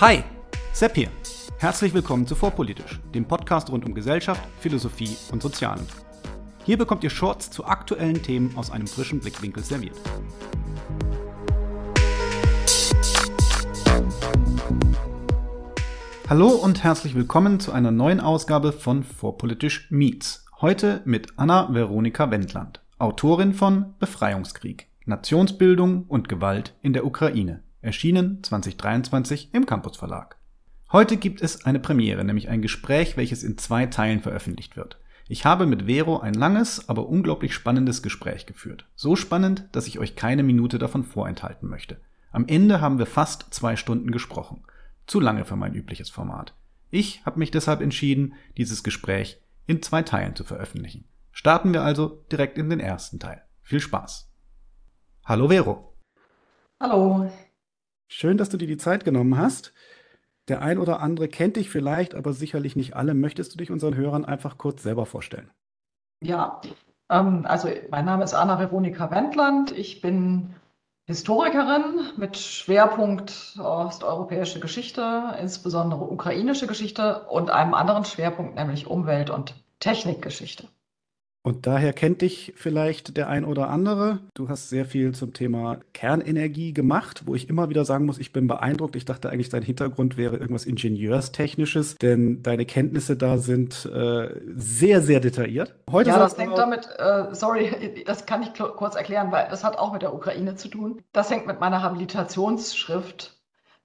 Hi, Sepp hier. Herzlich willkommen zu Vorpolitisch, dem Podcast rund um Gesellschaft, Philosophie und Sozialen. Hier bekommt ihr Shorts zu aktuellen Themen aus einem frischen Blickwinkel serviert. Hallo und herzlich willkommen zu einer neuen Ausgabe von Vorpolitisch Meets. Heute mit Anna Veronika Wendland, Autorin von Befreiungskrieg, Nationsbildung und Gewalt in der Ukraine, erschienen 2023 im Campus Verlag. Heute gibt es eine Premiere, nämlich ein Gespräch, welches in zwei Teilen veröffentlicht wird. Ich habe mit Vero ein langes, aber unglaublich spannendes Gespräch geführt. So spannend, dass ich euch keine Minute davon vorenthalten möchte. Am Ende haben wir fast zwei Stunden gesprochen. Zu lange für mein übliches Format. Ich habe mich deshalb entschieden, dieses Gespräch in zwei Teilen zu veröffentlichen. Starten wir also direkt in den ersten Teil. Viel Spaß. Hallo Vero. Hallo. Schön, dass du dir die Zeit genommen hast. Der ein oder andere kennt dich vielleicht, aber sicherlich nicht alle. Möchtest du dich unseren Hörern einfach kurz selber vorstellen? Ja, ähm, also mein Name ist Anna Veronika Wendland. Ich bin Historikerin mit Schwerpunkt osteuropäische Geschichte, insbesondere ukrainische Geschichte und einem anderen Schwerpunkt, nämlich Umwelt- und Technikgeschichte. Und daher kennt dich vielleicht der ein oder andere. Du hast sehr viel zum Thema Kernenergie gemacht, wo ich immer wieder sagen muss, ich bin beeindruckt. Ich dachte eigentlich, dein Hintergrund wäre irgendwas Ingenieurstechnisches, denn deine Kenntnisse da sind äh, sehr, sehr detailliert. Heute ja, das hängt damit, äh, sorry, das kann ich kurz erklären, weil das hat auch mit der Ukraine zu tun. Das hängt mit meiner Habilitationsschrift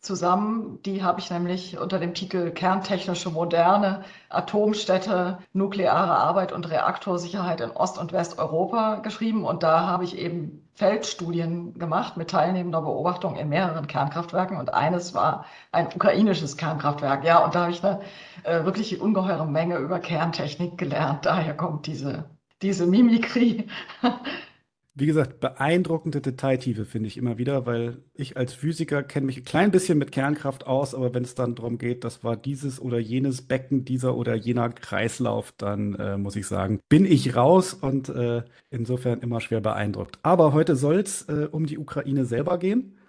zusammen. Die habe ich nämlich unter dem Titel Kerntechnische Moderne, Atomstädte, nukleare Arbeit und Reaktorsicherheit in Ost- und Westeuropa geschrieben. Und da habe ich eben Feldstudien gemacht mit teilnehmender Beobachtung in mehreren Kernkraftwerken. Und eines war ein ukrainisches Kernkraftwerk. Ja, und da habe ich eine äh, wirklich ungeheure Menge über Kerntechnik gelernt. Daher kommt diese, diese Mimikrie. Wie gesagt, beeindruckende Detailtiefe finde ich immer wieder, weil ich als Physiker kenne mich ein klein bisschen mit Kernkraft aus, aber wenn es dann darum geht, das war dieses oder jenes Becken, dieser oder jener Kreislauf, dann äh, muss ich sagen, bin ich raus und äh, insofern immer schwer beeindruckt. Aber heute soll es äh, um die Ukraine selber gehen.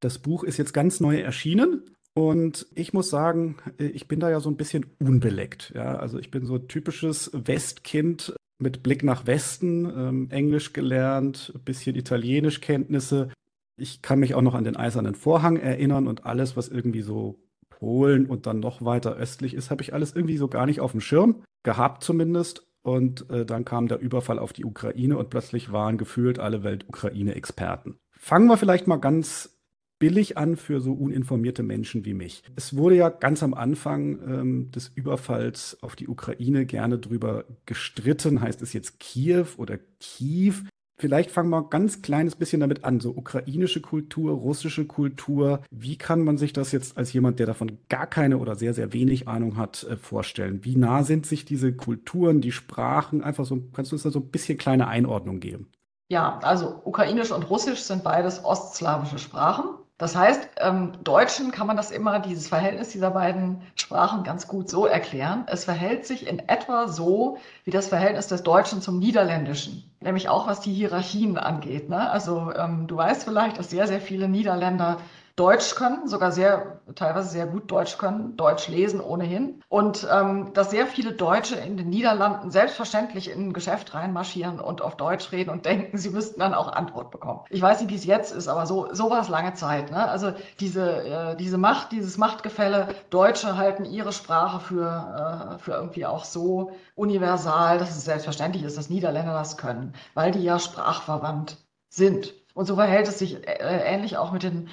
Das Buch ist jetzt ganz neu erschienen und ich muss sagen, äh, ich bin da ja so ein bisschen unbeleckt. Ja, also ich bin so typisches Westkind, mit Blick nach Westen, ähm, Englisch gelernt, bisschen Italienischkenntnisse. Ich kann mich auch noch an den Eisernen Vorhang erinnern und alles, was irgendwie so Polen und dann noch weiter östlich ist, habe ich alles irgendwie so gar nicht auf dem Schirm gehabt zumindest. Und äh, dann kam der Überfall auf die Ukraine und plötzlich waren gefühlt alle Welt-Ukraine-Experten. Fangen wir vielleicht mal ganz billig an für so uninformierte Menschen wie mich. Es wurde ja ganz am Anfang ähm, des Überfalls auf die Ukraine gerne drüber gestritten. Heißt es jetzt Kiew oder Kiew? Vielleicht fangen wir ein ganz kleines bisschen damit an. So ukrainische Kultur, russische Kultur. Wie kann man sich das jetzt als jemand, der davon gar keine oder sehr, sehr wenig Ahnung hat, äh, vorstellen? Wie nah sind sich diese Kulturen, die Sprachen? Einfach so, kannst du uns da so ein bisschen kleine Einordnung geben? Ja, also ukrainisch und russisch sind beides ostslawische Sprachen. Das heißt, ähm, Deutschen kann man das immer, dieses Verhältnis dieser beiden Sprachen ganz gut so erklären. Es verhält sich in etwa so wie das Verhältnis des Deutschen zum Niederländischen, nämlich auch was die Hierarchien angeht. Ne? Also ähm, du weißt vielleicht, dass sehr, sehr viele Niederländer Deutsch können, sogar sehr, teilweise sehr gut Deutsch können, Deutsch lesen ohnehin. Und ähm, dass sehr viele Deutsche in den Niederlanden selbstverständlich in ein Geschäft reinmarschieren und auf Deutsch reden und denken, sie müssten dann auch Antwort bekommen. Ich weiß nicht, wie es jetzt ist, aber so, so war es lange Zeit. Ne? Also diese, äh, diese Macht, dieses Machtgefälle, Deutsche halten ihre Sprache für, äh, für irgendwie auch so universal, dass es selbstverständlich ist, dass Niederländer das können, weil die ja sprachverwandt sind. Und so verhält es sich äh, ähnlich auch mit den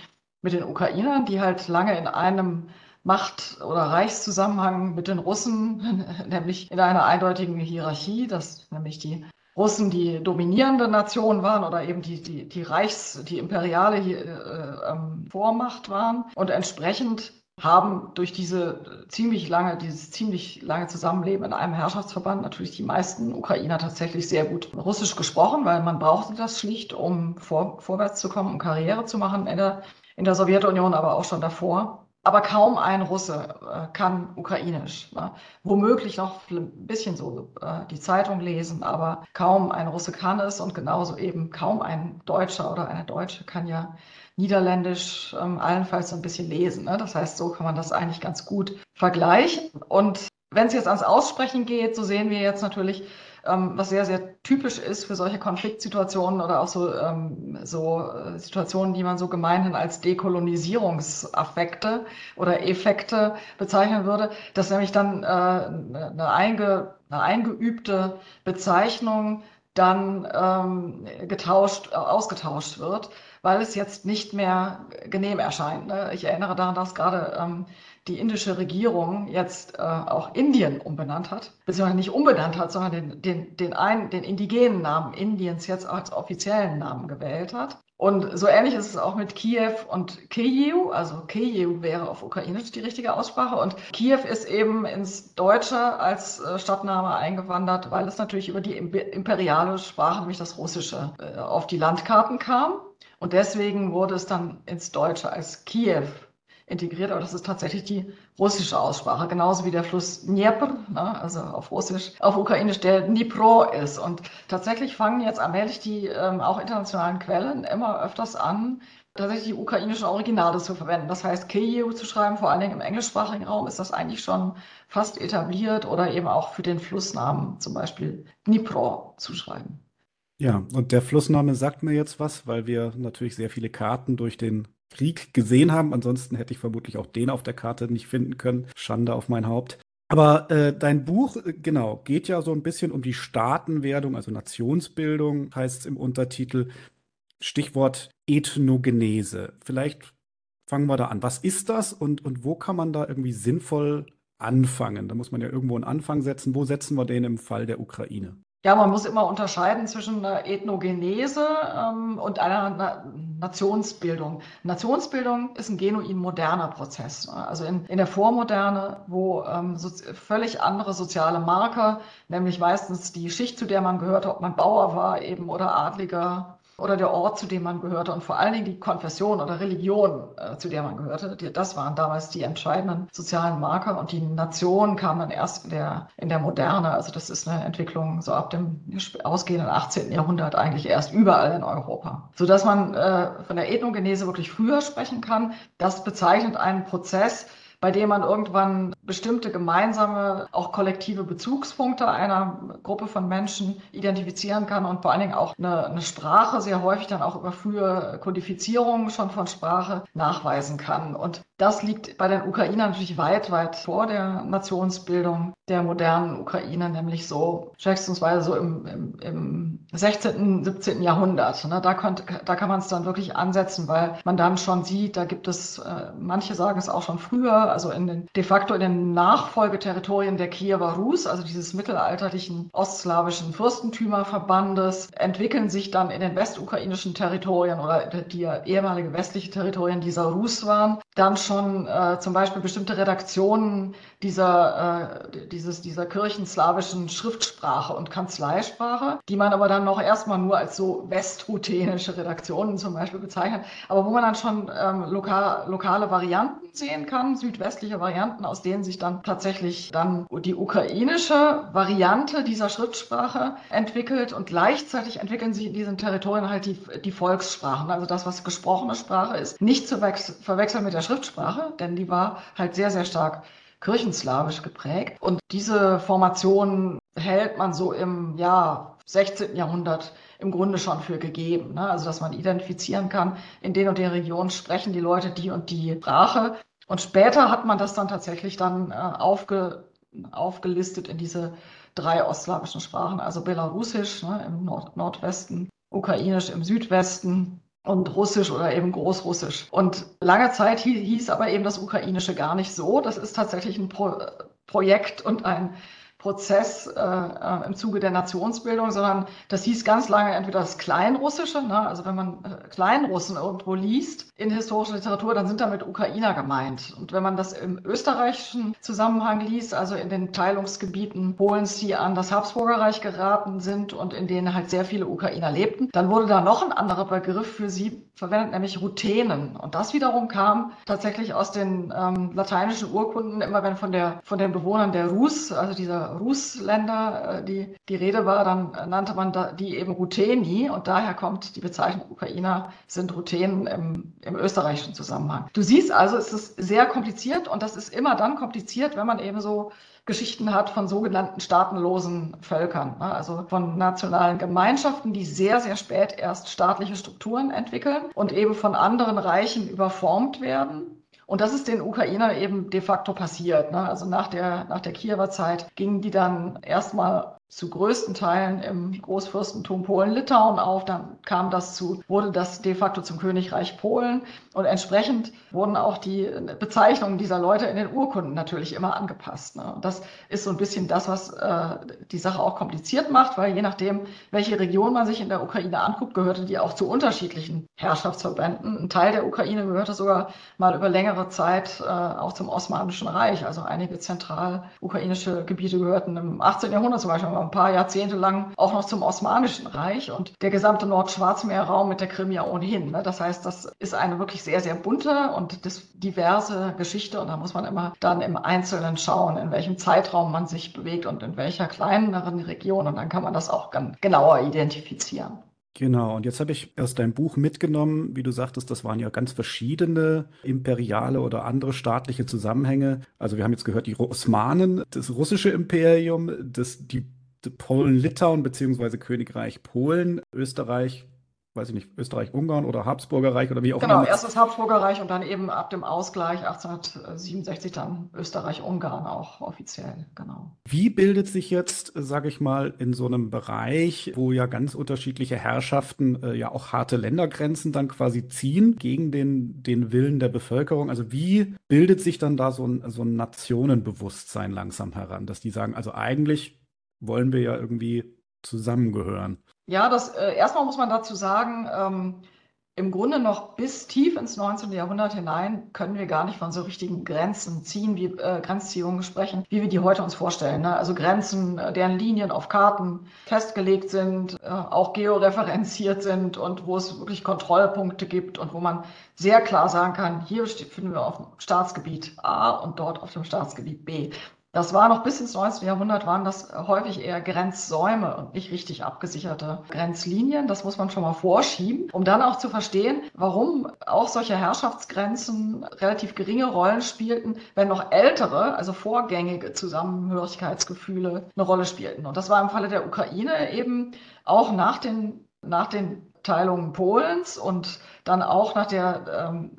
mit den Ukrainern, die halt lange in einem Macht- oder Reichszusammenhang mit den Russen, nämlich in einer eindeutigen Hierarchie, dass nämlich die Russen die dominierende Nation waren oder eben die, die, die Reichs-, die imperiale äh, ähm, Vormacht waren. Und entsprechend haben durch diese ziemlich lange, dieses ziemlich lange Zusammenleben in einem Herrschaftsverband natürlich die meisten Ukrainer tatsächlich sehr gut Russisch gesprochen, weil man brauchte das schlicht, um vor, vorwärts zu kommen, um Karriere zu machen in der in der Sowjetunion, aber auch schon davor. aber kaum ein Russe äh, kann Ukrainisch. Ne? Womöglich noch ein bisschen so äh, die Zeitung lesen, aber kaum ein Russe kann es und genauso eben kaum ein Deutscher oder eine Deutsche kann ja Niederländisch ähm, allenfalls so ein bisschen lesen. Ne? Das heißt, so kann man das eigentlich ganz gut vergleichen. Und wenn es jetzt ans Aussprechen geht, so sehen wir jetzt natürlich, ähm, was sehr, sehr typisch ist für solche Konfliktsituationen oder auch so, ähm, so äh, Situationen, die man so gemeinhin als Dekolonisierungsaffekte oder Effekte bezeichnen würde, dass nämlich dann äh, eine, einge, eine eingeübte Bezeichnung dann ähm, getauscht, ausgetauscht wird, weil es jetzt nicht mehr genehm erscheint. Ne? Ich erinnere daran, dass gerade ähm, die indische Regierung jetzt äh, auch Indien umbenannt hat, beziehungsweise nicht umbenannt hat, sondern den, den, den, ein, den indigenen Namen Indiens jetzt als offiziellen Namen gewählt hat. Und so ähnlich ist es auch mit Kiew und Kyiv. Also Kyiv wäre auf Ukrainisch die richtige Aussprache. Und Kiew ist eben ins Deutsche als äh, Stadtname eingewandert, weil es natürlich über die imperiale Sprache, nämlich das Russische, äh, auf die Landkarten kam. Und deswegen wurde es dann ins Deutsche als Kiew integriert, aber das ist tatsächlich die russische Aussprache, genauso wie der Fluss Dnieper, ne, also auf Russisch, auf Ukrainisch der Dnipro ist. Und tatsächlich fangen jetzt allmählich die ähm, auch internationalen Quellen immer öfters an, tatsächlich die ukrainischen Originale zu verwenden. Das heißt, Kyiv zu schreiben, vor allen Dingen im englischsprachigen Raum, ist das eigentlich schon fast etabliert oder eben auch für den Flussnamen, zum Beispiel Dnipro, zu schreiben. Ja, und der Flussname sagt mir jetzt was, weil wir natürlich sehr viele Karten durch den Krieg gesehen haben. Ansonsten hätte ich vermutlich auch den auf der Karte nicht finden können. Schande auf mein Haupt. Aber äh, dein Buch, äh, genau, geht ja so ein bisschen um die Staatenwerdung, also Nationsbildung, heißt es im Untertitel. Stichwort Ethnogenese. Vielleicht fangen wir da an. Was ist das und, und wo kann man da irgendwie sinnvoll anfangen? Da muss man ja irgendwo einen Anfang setzen. Wo setzen wir den im Fall der Ukraine? Ja, man muss immer unterscheiden zwischen einer Ethnogenese ähm, und einer Na Nationsbildung. Nationsbildung ist ein genuin moderner Prozess. Ne? Also in, in der Vormoderne, wo ähm, so, völlig andere soziale Marker, nämlich meistens die Schicht, zu der man gehört, ob man Bauer war eben oder Adliger oder der Ort, zu dem man gehörte und vor allen Dingen die Konfession oder Religion, äh, zu der man gehörte. Die, das waren damals die entscheidenden sozialen Marker und die Nation kam dann erst in der, in der Moderne. Also das ist eine Entwicklung so ab dem ausgehenden 18. Jahrhundert eigentlich erst überall in Europa. Sodass man äh, von der Ethnogenese wirklich früher sprechen kann. Das bezeichnet einen Prozess, bei dem man irgendwann bestimmte gemeinsame, auch kollektive Bezugspunkte einer Gruppe von Menschen identifizieren kann und vor allen Dingen auch eine, eine Sprache sehr häufig dann auch über frühe Kodifizierungen schon von Sprache nachweisen kann. Und das liegt bei den Ukrainern natürlich weit, weit vor der Nationsbildung der modernen Ukraine, nämlich so schätzungsweise so im, im, im 16., 17. Jahrhundert. Ne? Da, konnte, da kann man es dann wirklich ansetzen, weil man dann schon sieht, da gibt es, äh, manche sagen es auch schon früher, also in den, de facto in den Nachfolgeterritorien der Kiewer Rus, also dieses mittelalterlichen ostslawischen Fürstentümerverbandes, entwickeln sich dann in den westukrainischen Territorien oder die ehemalige westliche Territorien dieser Rus waren, dann schon äh, zum Beispiel bestimmte Redaktionen dieser, äh, dieses, dieser kirchenslawischen Schriftsprache und Kanzleisprache, die man aber dann noch erstmal nur als so westruthenische Redaktionen zum Beispiel bezeichnet, aber wo man dann schon ähm, lokal, lokale Varianten sehen kann, südwestliche Varianten, aus denen sich dann tatsächlich dann die ukrainische Variante dieser Schriftsprache entwickelt und gleichzeitig entwickeln sich in diesen Territorien halt die, die Volkssprachen, also das, was gesprochene Sprache ist, nicht zu verwechseln mit der Schriftsprache, denn die war halt sehr, sehr stark kirchenslawisch geprägt. Und diese Formation hält man so im ja, 16. Jahrhundert im Grunde schon für gegeben. Ne? Also dass man identifizieren kann, in den und den Regionen sprechen die Leute die und die Sprache. Und später hat man das dann tatsächlich dann äh, aufge, aufgelistet in diese drei ostslawischen Sprachen, also Belarusisch ne, im Nord Nordwesten, Ukrainisch im Südwesten und Russisch oder eben Großrussisch. Und lange Zeit hieß aber eben das Ukrainische gar nicht so. Das ist tatsächlich ein Pro Projekt und ein Prozess äh, äh, im Zuge der Nationsbildung, sondern das hieß ganz lange entweder das Kleinrussische, ne? also wenn man äh, Kleinrussen irgendwo liest in historischer Literatur, dann sind damit Ukrainer gemeint. Und wenn man das im österreichischen Zusammenhang liest, also in den Teilungsgebieten Polens, die an das Habsburgerreich geraten sind und in denen halt sehr viele Ukrainer lebten, dann wurde da noch ein anderer Begriff für sie verwendet, nämlich Ruthenen. Und das wiederum kam tatsächlich aus den ähm, lateinischen Urkunden, immer wenn von der von den Bewohnern der Rus, also dieser Rusländer, äh, die die Rede war, dann nannte man die eben Rutheni und daher kommt die Bezeichnung Ukrainer sind Ruthenen im, im österreichischen Zusammenhang. Du siehst also, es ist sehr kompliziert und das ist immer dann kompliziert, wenn man eben so Geschichten hat von sogenannten staatenlosen Völkern, ne? also von nationalen Gemeinschaften, die sehr, sehr spät erst staatliche Strukturen entwickeln und eben von anderen Reichen überformt werden. Und das ist den Ukrainern eben de facto passiert. Ne? Also nach der, nach der Kiewer Zeit gingen die dann erstmal zu größten Teilen im Großfürstentum Polen-Litauen auf. Dann kam das zu, wurde das de facto zum Königreich Polen. Und entsprechend wurden auch die Bezeichnungen dieser Leute in den Urkunden natürlich immer angepasst. Ne? Das ist so ein bisschen das, was äh, die Sache auch kompliziert macht, weil je nachdem, welche Region man sich in der Ukraine anguckt, gehörte die auch zu unterschiedlichen Herrschaftsverbänden. Ein Teil der Ukraine gehörte sogar mal über längere Zeit äh, auch zum Osmanischen Reich. Also einige zentral-ukrainische Gebiete gehörten im 18. Jahrhundert zum Beispiel ein paar Jahrzehnte lang auch noch zum Osmanischen Reich und der gesamte Nordschwarzmeerraum mit der Krim ja ohnehin. Ne? Das heißt, das ist eine wirklich sehr, sehr bunte und diverse Geschichte und da muss man immer dann im Einzelnen schauen, in welchem Zeitraum man sich bewegt und in welcher kleineren Region und dann kann man das auch genauer identifizieren. Genau, und jetzt habe ich aus deinem Buch mitgenommen, wie du sagtest, das waren ja ganz verschiedene imperiale oder andere staatliche Zusammenhänge. Also wir haben jetzt gehört, die Osmanen, das russische Imperium, das, die Polen-Litauen beziehungsweise Königreich Polen, Österreich, weiß ich nicht, Österreich-Ungarn oder Habsburgerreich oder wie auch genau, immer. Genau, erst das Habsburgerreich und dann eben ab dem Ausgleich 1867 dann Österreich-Ungarn auch offiziell, genau. Wie bildet sich jetzt, sage ich mal, in so einem Bereich, wo ja ganz unterschiedliche Herrschaften äh, ja auch harte Ländergrenzen dann quasi ziehen gegen den, den Willen der Bevölkerung, also wie bildet sich dann da so ein, so ein Nationenbewusstsein langsam heran, dass die sagen, also eigentlich wollen wir ja irgendwie zusammengehören. Ja, das äh, erstmal muss man dazu sagen, ähm, im Grunde noch bis tief ins 19. Jahrhundert hinein können wir gar nicht von so richtigen Grenzen ziehen, wie äh, Grenzziehungen sprechen, wie wir die heute uns vorstellen. Ne? Also Grenzen, äh, deren Linien auf Karten festgelegt sind, äh, auch georeferenziert sind und wo es wirklich Kontrollpunkte gibt und wo man sehr klar sagen kann, hier finden wir auf dem Staatsgebiet A und dort auf dem Staatsgebiet B. Das war noch bis ins 19. Jahrhundert, waren das häufig eher Grenzsäume und nicht richtig abgesicherte Grenzlinien. Das muss man schon mal vorschieben, um dann auch zu verstehen, warum auch solche Herrschaftsgrenzen relativ geringe Rollen spielten, wenn noch ältere, also vorgängige Zusammenhörigkeitsgefühle eine Rolle spielten. Und das war im Falle der Ukraine eben auch nach den, nach den Teilungen Polens und dann auch nach der ähm,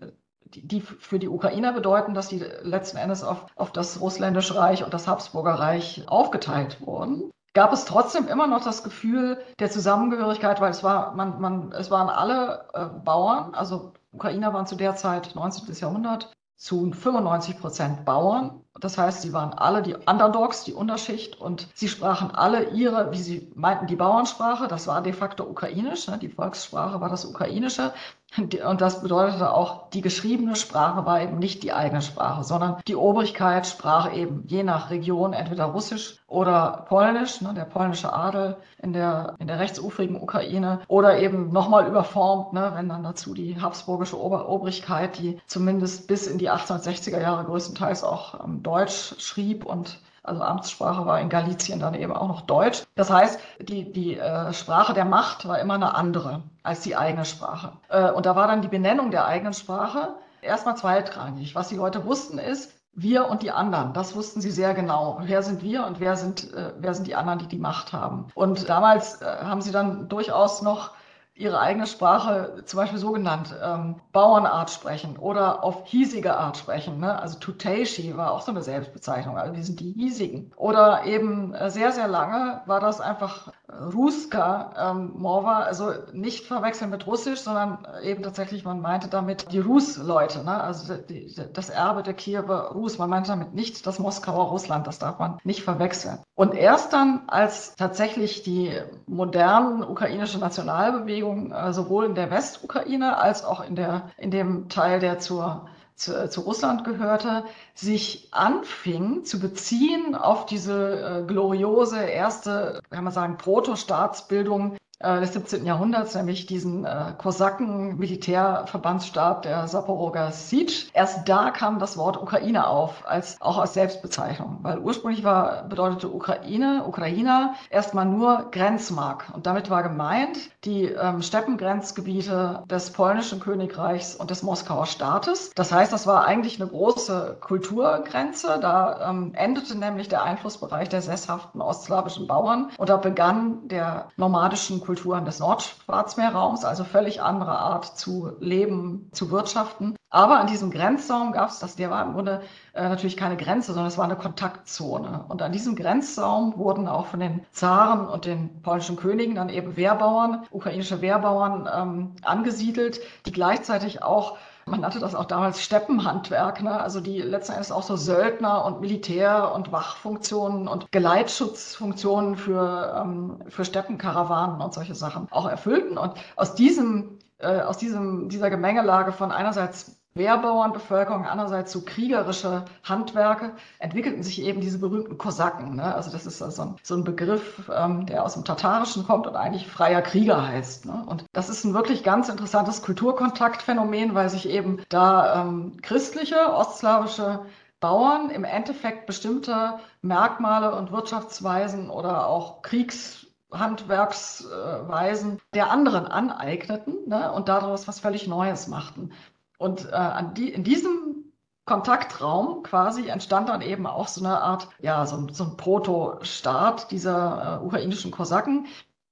die für die Ukrainer bedeuten, dass die letzten Endes auf, auf das Russländische Reich und das Habsburger Reich aufgeteilt wurden gab es trotzdem immer noch das Gefühl der Zusammengehörigkeit, weil es war, man, man, es waren alle äh, Bauern, also Ukrainer waren zu der Zeit 19. Jahrhundert zu 95 Prozent Bauern. Das heißt, sie waren alle die Underdogs, die Unterschicht und sie sprachen alle ihre, wie sie meinten, die Bauernsprache. Das war de facto ukrainisch. Ne? Die Volkssprache war das ukrainische. Und das bedeutete auch, die geschriebene Sprache war eben nicht die eigene Sprache, sondern die Obrigkeit sprach eben je nach Region entweder Russisch oder Polnisch, ne, der polnische Adel in der, in der rechtsufrigen Ukraine, oder eben nochmal überformt, ne, wenn dann dazu die habsburgische Ober Obrigkeit, die zumindest bis in die 1860er Jahre größtenteils auch ähm, Deutsch schrieb und also Amtssprache war in Galizien dann eben auch noch Deutsch. Das heißt, die, die äh, Sprache der Macht war immer eine andere als die eigene Sprache. Äh, und da war dann die Benennung der eigenen Sprache erstmal zweitrangig. Was die Leute wussten ist, wir und die anderen, das wussten sie sehr genau. Wer sind wir und wer sind, äh, wer sind die anderen, die die Macht haben? Und damals äh, haben sie dann durchaus noch ihre eigene Sprache zum Beispiel so genannt, ähm, Bauernart sprechen oder auf hiesige Art sprechen. Ne? Also Tuteishi war auch so eine Selbstbezeichnung, also die sind die hiesigen. Oder eben äh, sehr, sehr lange war das einfach Ruska ähm, Mova, also nicht verwechseln mit Russisch, sondern eben tatsächlich, man meinte damit die Rus-Leute, ne? also die, das Erbe der Kiewer Rus. Man meinte damit nicht das Moskauer Russland, das darf man nicht verwechseln. Und erst dann, als tatsächlich die modernen ukrainische Nationalbewegung äh, sowohl in der Westukraine als auch in, der, in dem Teil, der zur zu, zu, Russland gehörte, sich anfing zu beziehen auf diese äh, gloriose erste, kann man sagen, Protostaatsbildung äh, des 17. Jahrhunderts, nämlich diesen äh, Kosaken-Militärverbandsstab der Saporoga Siege. Erst da kam das Wort Ukraine auf, als auch als Selbstbezeichnung, weil ursprünglich war, bedeutete Ukraine, Ukrainer erstmal nur Grenzmark. Und damit war gemeint die ähm, Steppengrenzgebiete des polnischen Königreichs und des Moskauer Staates. Das heißt, das war eigentlich eine große Kulturgrenze. Da ähm, endete nämlich der Einflussbereich der sesshaften ostslawischen Bauern und da begann der nomadischen Kulturen des Nordschwarzmeerraums, also völlig andere Art zu leben, zu wirtschaften. Aber an diesem Grenzsaum gab es das, der war im Grunde äh, natürlich keine Grenze, sondern es war eine Kontaktzone. Und an diesem Grenzsaum wurden auch von den Zaren und den polnischen Königen dann eben Wehrbauern, ukrainische Wehrbauern ähm, angesiedelt, die gleichzeitig auch man nannte das auch damals Steppenhandwerk, ne? also die letzten Endes auch so Söldner und Militär- und Wachfunktionen und Geleitschutzfunktionen für, ähm, für Steppenkarawanen und solche Sachen auch erfüllten. Und aus diesem, äh, aus diesem, dieser Gemengelage von einerseits Wehrbauernbevölkerung, andererseits so kriegerische Handwerke, entwickelten sich eben diese berühmten Kosaken. Ne? Also das ist so ein, so ein Begriff, ähm, der aus dem Tatarischen kommt und eigentlich freier Krieger heißt. Ne? Und das ist ein wirklich ganz interessantes Kulturkontaktphänomen, weil sich eben da ähm, christliche, ostslawische Bauern im Endeffekt bestimmte Merkmale und Wirtschaftsweisen oder auch Kriegs Handwerksweisen der anderen aneigneten ne, und daraus was völlig Neues machten. Und äh, die, in diesem Kontaktraum quasi entstand dann eben auch so eine Art, ja, so, so ein Proto-Staat dieser äh, ukrainischen Kosaken,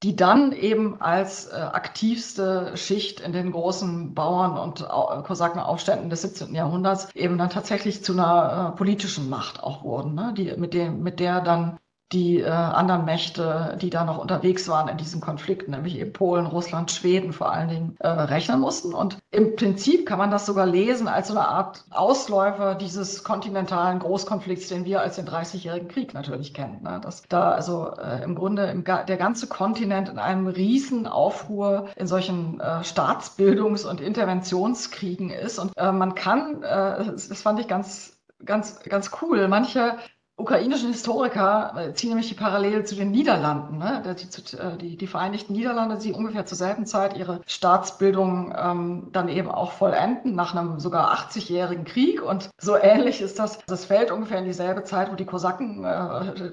die dann eben als äh, aktivste Schicht in den großen Bauern- und äh, Kosakenaufständen des 17. Jahrhunderts eben dann tatsächlich zu einer äh, politischen Macht auch wurden, ne? die, mit, dem, mit der dann die äh, anderen Mächte, die da noch unterwegs waren in diesem Konflikt, nämlich eben Polen, Russland, Schweden vor allen Dingen, äh, rechnen mussten. Und im Prinzip kann man das sogar lesen als so eine Art Ausläufer dieses kontinentalen Großkonflikts, den wir als den 30-jährigen Krieg natürlich kennen. Ne? Dass da also äh, im Grunde im, der ganze Kontinent in einem riesen Aufruhr in solchen äh, Staatsbildungs- und Interventionskriegen ist. Und äh, man kann, äh, das fand ich ganz ganz, ganz cool. Manche ukrainischen Historiker äh, ziehen nämlich die Parallele zu den Niederlanden. Ne? Die, äh, die, die, Vereinigten Niederlande, die ungefähr zur selben Zeit ihre Staatsbildung ähm, dann eben auch vollenden, nach einem sogar 80-jährigen Krieg. Und so ähnlich ist das. Das fällt ungefähr in dieselbe Zeit, wo die Kosaken äh,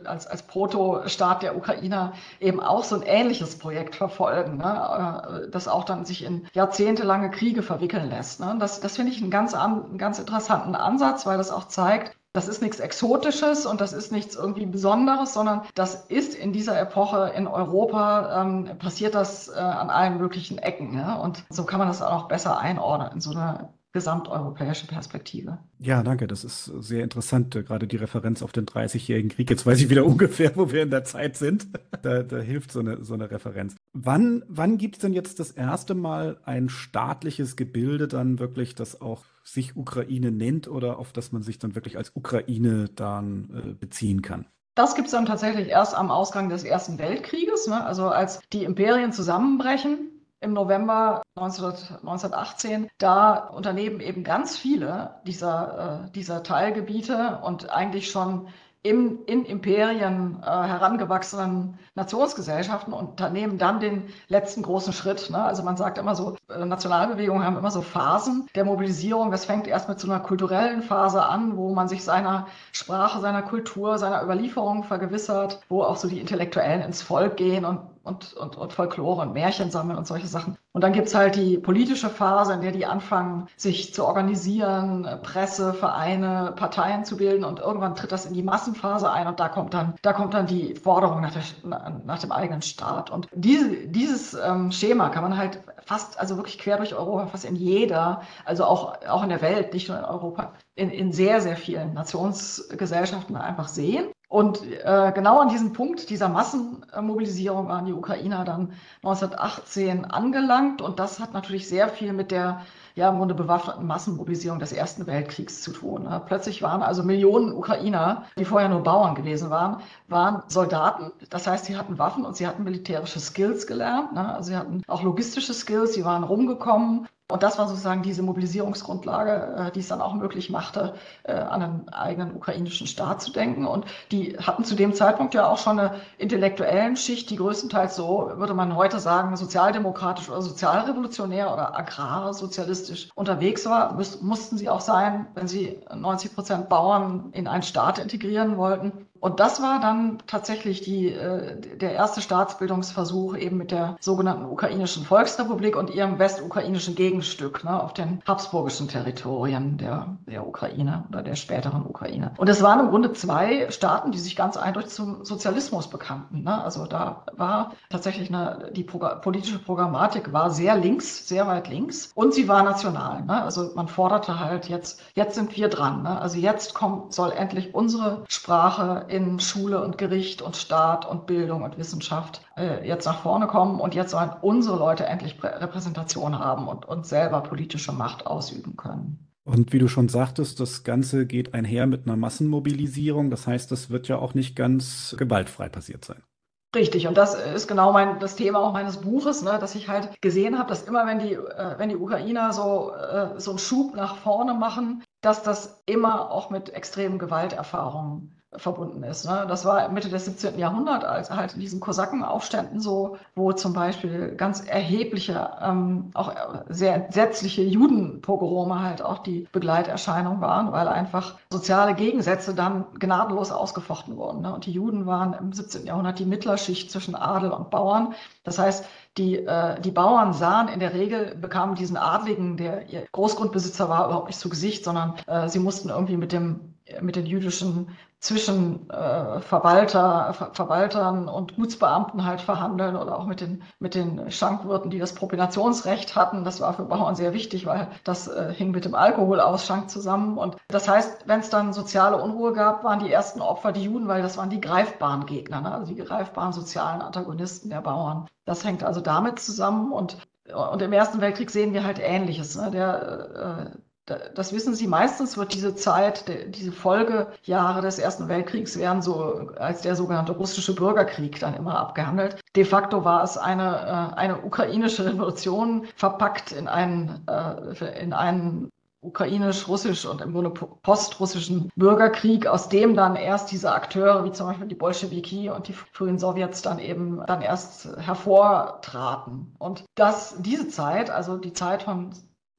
als, als Proto-Staat der Ukrainer eben auch so ein ähnliches Projekt verfolgen, ne? äh, das auch dann sich in jahrzehntelange Kriege verwickeln lässt. Ne? Das, das finde ich einen ganz, an, einen ganz interessanten Ansatz, weil das auch zeigt, das ist nichts Exotisches und das ist nichts irgendwie Besonderes, sondern das ist in dieser Epoche in Europa, ähm, passiert das äh, an allen möglichen Ecken. Ja? Und so kann man das auch besser einordnen in so eine gesamteuropäische Perspektive. Ja, danke. Das ist sehr interessant, äh, gerade die Referenz auf den 30-jährigen Krieg. Jetzt weiß ich wieder ungefähr, wo wir in der Zeit sind. Da, da hilft so eine, so eine Referenz. Wann, wann gibt es denn jetzt das erste Mal ein staatliches Gebilde dann wirklich, das auch sich Ukraine nennt oder auf das man sich dann wirklich als Ukraine dann äh, beziehen kann? Das gibt es dann tatsächlich erst am Ausgang des Ersten Weltkrieges, ne? also als die Imperien zusammenbrechen im November 1918. Da unternehmen eben ganz viele dieser, äh, dieser Teilgebiete und eigentlich schon im, in Imperien äh, herangewachsenen Nationsgesellschaften unternehmen dann den letzten großen Schritt. Ne? Also man sagt immer so, äh, Nationalbewegungen haben immer so Phasen der Mobilisierung. Das fängt erst mit so einer kulturellen Phase an, wo man sich seiner Sprache, seiner Kultur, seiner Überlieferung vergewissert, wo auch so die Intellektuellen ins Volk gehen und und, und, und Folklore und Märchen sammeln und solche Sachen. Und dann gibt's halt die politische Phase, in der die anfangen, sich zu organisieren, Presse, Vereine, Parteien zu bilden und irgendwann tritt das in die Massenphase ein und da kommt dann, da kommt dann die Forderung nach, der, nach dem eigenen Staat. Und diese, dieses ähm, Schema kann man halt fast, also wirklich quer durch Europa, fast in jeder, also auch, auch in der Welt, nicht nur in Europa, in, in sehr, sehr vielen Nationsgesellschaften einfach sehen. Und äh, genau an diesem Punkt dieser Massenmobilisierung waren die Ukrainer dann 1918 angelangt. Und das hat natürlich sehr viel mit der ja im Grunde bewaffneten Massenmobilisierung des Ersten Weltkriegs zu tun. Ne? Plötzlich waren also Millionen Ukrainer, die vorher nur Bauern gewesen waren, waren Soldaten. Das heißt, sie hatten Waffen und sie hatten militärische Skills gelernt. Ne? Also sie hatten auch logistische Skills, sie waren rumgekommen und das war sozusagen diese Mobilisierungsgrundlage, äh, die es dann auch möglich machte, äh, an einen eigenen ukrainischen Staat zu denken. Und die hatten zu dem Zeitpunkt ja auch schon eine intellektuellen Schicht, die größtenteils so, würde man heute sagen, sozialdemokratisch oder sozialrevolutionär oder agrarsozialistisch unterwegs war. mussten sie auch sein, wenn sie 90 Prozent Bauern in einen Staat integrieren wollten. Und das war dann tatsächlich die, äh, der erste Staatsbildungsversuch eben mit der sogenannten Ukrainischen Volksrepublik und ihrem westukrainischen Gegenstück ne, auf den habsburgischen Territorien der, der Ukraine oder der späteren Ukraine. Und es waren im Grunde zwei Staaten, die sich ganz eindeutig zum Sozialismus bekannten. Ne? Also da war tatsächlich eine, die Pro politische Programmatik war sehr links, sehr weit links und sie war national. Ne? Also man forderte halt jetzt, jetzt sind wir dran. Ne? Also jetzt kommt, soll endlich unsere Sprache in Schule und Gericht und Staat und Bildung und Wissenschaft äh, jetzt nach vorne kommen und jetzt sollen unsere Leute endlich Repräsentation haben und, und selber politische Macht ausüben können. Und wie du schon sagtest, das Ganze geht einher mit einer Massenmobilisierung. Das heißt, das wird ja auch nicht ganz gewaltfrei passiert sein. Richtig, und das ist genau mein, das Thema auch meines Buches, ne, dass ich halt gesehen habe, dass immer wenn die, äh, wenn die Ukrainer so, äh, so einen Schub nach vorne machen, dass das immer auch mit extremen Gewalterfahrungen verbunden ist. Ne? Das war Mitte des 17. Jahrhunderts, als halt in diesen Kosakenaufständen so, wo zum Beispiel ganz erhebliche, ähm, auch sehr entsetzliche Judenpogrome halt auch die Begleiterscheinung waren, weil einfach soziale Gegensätze dann gnadenlos ausgefochten wurden. Ne? Und die Juden waren im 17. Jahrhundert die Mittlerschicht zwischen Adel und Bauern. Das heißt, die, äh, die Bauern sahen in der Regel, bekamen diesen Adligen, der ihr Großgrundbesitzer war, überhaupt nicht zu Gesicht, sondern äh, sie mussten irgendwie mit dem mit den jüdischen zwischen äh, Verwalter, Ver Verwaltern und Gutsbeamten halt verhandeln oder auch mit den, mit den Schankwirten, die das Propinationsrecht hatten. Das war für Bauern sehr wichtig, weil das äh, hing mit dem Alkoholausschank zusammen. Und das heißt, wenn es dann soziale Unruhe gab, waren die ersten Opfer die Juden, weil das waren die greifbaren Gegner, ne? also die greifbaren sozialen Antagonisten der Bauern. Das hängt also damit zusammen und und im Ersten Weltkrieg sehen wir halt Ähnliches. Ne? Der, äh, das wissen Sie, meistens wird diese Zeit, diese Folgejahre des Ersten Weltkriegs werden so als der sogenannte russische Bürgerkrieg dann immer abgehandelt. De facto war es eine, äh, eine ukrainische Revolution verpackt in einen, äh, in einen ukrainisch-russisch und im Grunde postrussischen Bürgerkrieg, aus dem dann erst diese Akteure wie zum Beispiel die Bolschewiki und die frühen Sowjets dann eben dann erst hervortraten. Und das, diese Zeit, also die Zeit von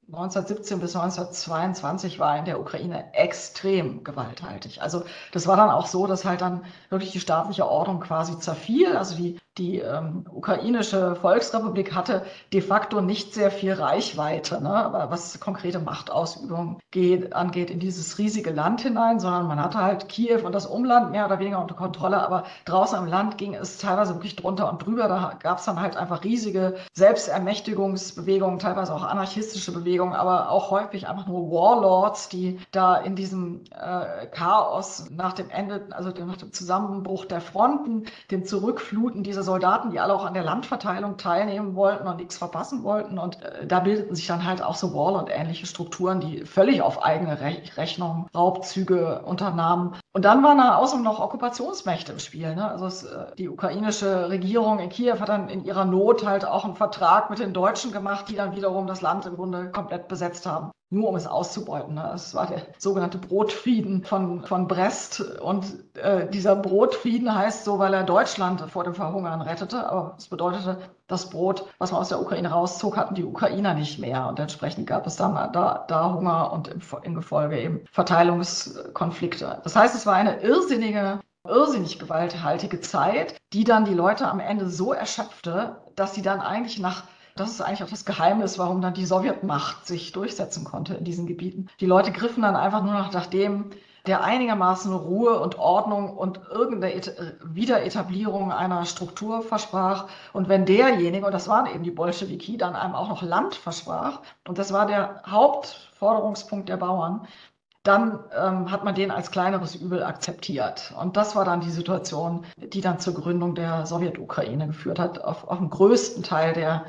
1917 bis 1922 war in der Ukraine extrem gewalthaltig. Also das war dann auch so, dass halt dann wirklich die staatliche Ordnung quasi zerfiel. Also die die ähm, ukrainische Volksrepublik hatte de facto nicht sehr viel Reichweite, ne, was konkrete Machtausübung geht, angeht in dieses riesige Land hinein, sondern man hatte halt Kiew und das Umland mehr oder weniger unter Kontrolle, aber draußen im Land ging es teilweise wirklich drunter und drüber. Da gab es dann halt einfach riesige Selbstermächtigungsbewegungen, teilweise auch anarchistische Bewegungen, aber auch häufig einfach nur Warlords, die da in diesem äh, Chaos nach dem Ende, also nach dem Zusammenbruch der Fronten, dem Zurückfluten dieser Soldaten, die alle auch an der Landverteilung teilnehmen wollten und nichts verpassen wollten. Und äh, da bildeten sich dann halt auch so Wall und ähnliche Strukturen, die völlig auf eigene Re Rechnung Raubzüge unternahmen. Und dann waren da außerdem noch Okkupationsmächte im Spiel. Ne? Also es, äh, die ukrainische Regierung in Kiew hat dann in ihrer Not halt auch einen Vertrag mit den Deutschen gemacht, die dann wiederum das Land im Grunde komplett besetzt haben nur um es auszubeuten. Ne? Es war der sogenannte Brotfrieden von, von Brest. Und äh, dieser Brotfrieden heißt so, weil er Deutschland vor dem Verhungern rettete. Aber es bedeutete, das Brot, was man aus der Ukraine rauszog, hatten die Ukrainer nicht mehr. Und entsprechend gab es dann da, da Hunger und im, im Gefolge eben Verteilungskonflikte. Das heißt, es war eine irrsinnige irrsinnig gewalthaltige Zeit, die dann die Leute am Ende so erschöpfte, dass sie dann eigentlich nach das ist eigentlich auch das Geheimnis, warum dann die Sowjetmacht sich durchsetzen konnte in diesen Gebieten. Die Leute griffen dann einfach nur nach dem, der einigermaßen Ruhe und Ordnung und irgendeine Wiederetablierung einer Struktur versprach. Und wenn derjenige, und das waren eben die Bolschewiki, dann einem auch noch Land versprach, und das war der Hauptforderungspunkt der Bauern, dann ähm, hat man den als kleineres Übel akzeptiert. Und das war dann die Situation, die dann zur Gründung der Sowjetukraine geführt hat, auf, auf dem größten Teil der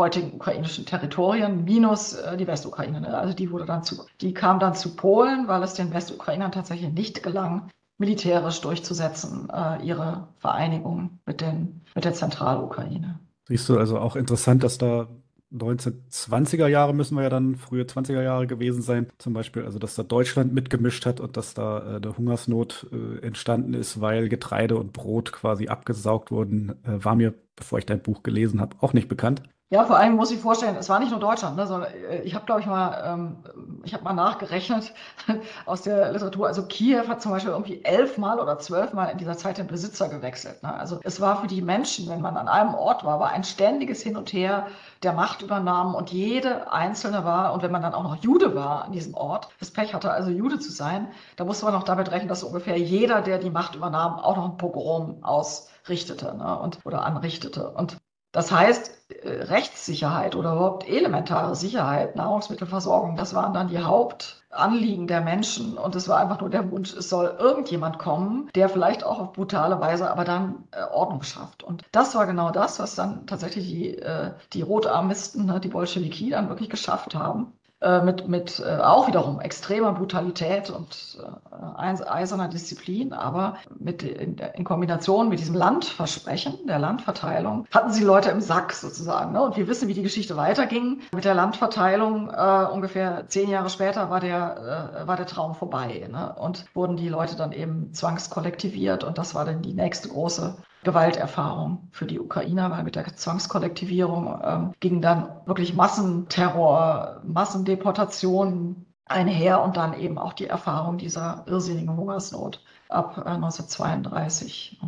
heutigen ukrainischen Territorien, minus äh, die Westukraine. Ne? Also die wurde dann zu, die kam dann zu Polen, weil es den Westukrainern tatsächlich nicht gelang, militärisch durchzusetzen, äh, ihre Vereinigung mit, den, mit der Zentralukraine. Siehst du also auch interessant, dass da 1920er Jahre müssen wir ja dann frühe 20er Jahre gewesen sein, zum Beispiel, also dass da Deutschland mitgemischt hat und dass da äh, eine Hungersnot äh, entstanden ist, weil Getreide und Brot quasi abgesaugt wurden, äh, war mir, bevor ich dein Buch gelesen habe, auch nicht bekannt. Ja, vor allem muss ich vorstellen, es war nicht nur Deutschland, ne, sondern äh, ich habe, glaube ich, mal, ähm, ich habe mal nachgerechnet aus der Literatur. Also Kiew hat zum Beispiel irgendwie elfmal oder zwölfmal in dieser Zeit den Besitzer gewechselt. Ne? Also es war für die Menschen, wenn man an einem Ort war, war ein ständiges Hin und Her der Machtübernahmen und jede einzelne war, und wenn man dann auch noch Jude war an diesem Ort, das Pech hatte also Jude zu sein, da musste man noch damit rechnen, dass ungefähr jeder, der die Macht übernahm, auch noch ein Pogrom ausrichtete ne? und, oder anrichtete. Und das heißt, äh, Rechtssicherheit oder überhaupt elementare Sicherheit, Nahrungsmittelversorgung, das waren dann die Hauptanliegen der Menschen. Und es war einfach nur der Wunsch, es soll irgendjemand kommen, der vielleicht auch auf brutale Weise, aber dann äh, Ordnung schafft. Und das war genau das, was dann tatsächlich die, äh, die Rotarmisten, ne, die Bolschewiki, dann wirklich geschafft haben. Äh, mit, mit äh, auch wiederum extremer Brutalität und äh, eiserner Disziplin, aber mit, in, in, Kombination mit diesem Landversprechen, der Landverteilung, hatten sie Leute im Sack sozusagen. Ne? Und wir wissen, wie die Geschichte weiterging. Mit der Landverteilung äh, ungefähr zehn Jahre später war der, äh, war der Traum vorbei ne? und wurden die Leute dann eben zwangskollektiviert und das war dann die nächste große Gewalterfahrung für die Ukrainer, weil mit der Zwangskollektivierung ähm, ging dann wirklich Massenterror, Massendeportationen einher und dann eben auch die Erfahrung dieser irrsinnigen Hungersnot ab äh, 1932.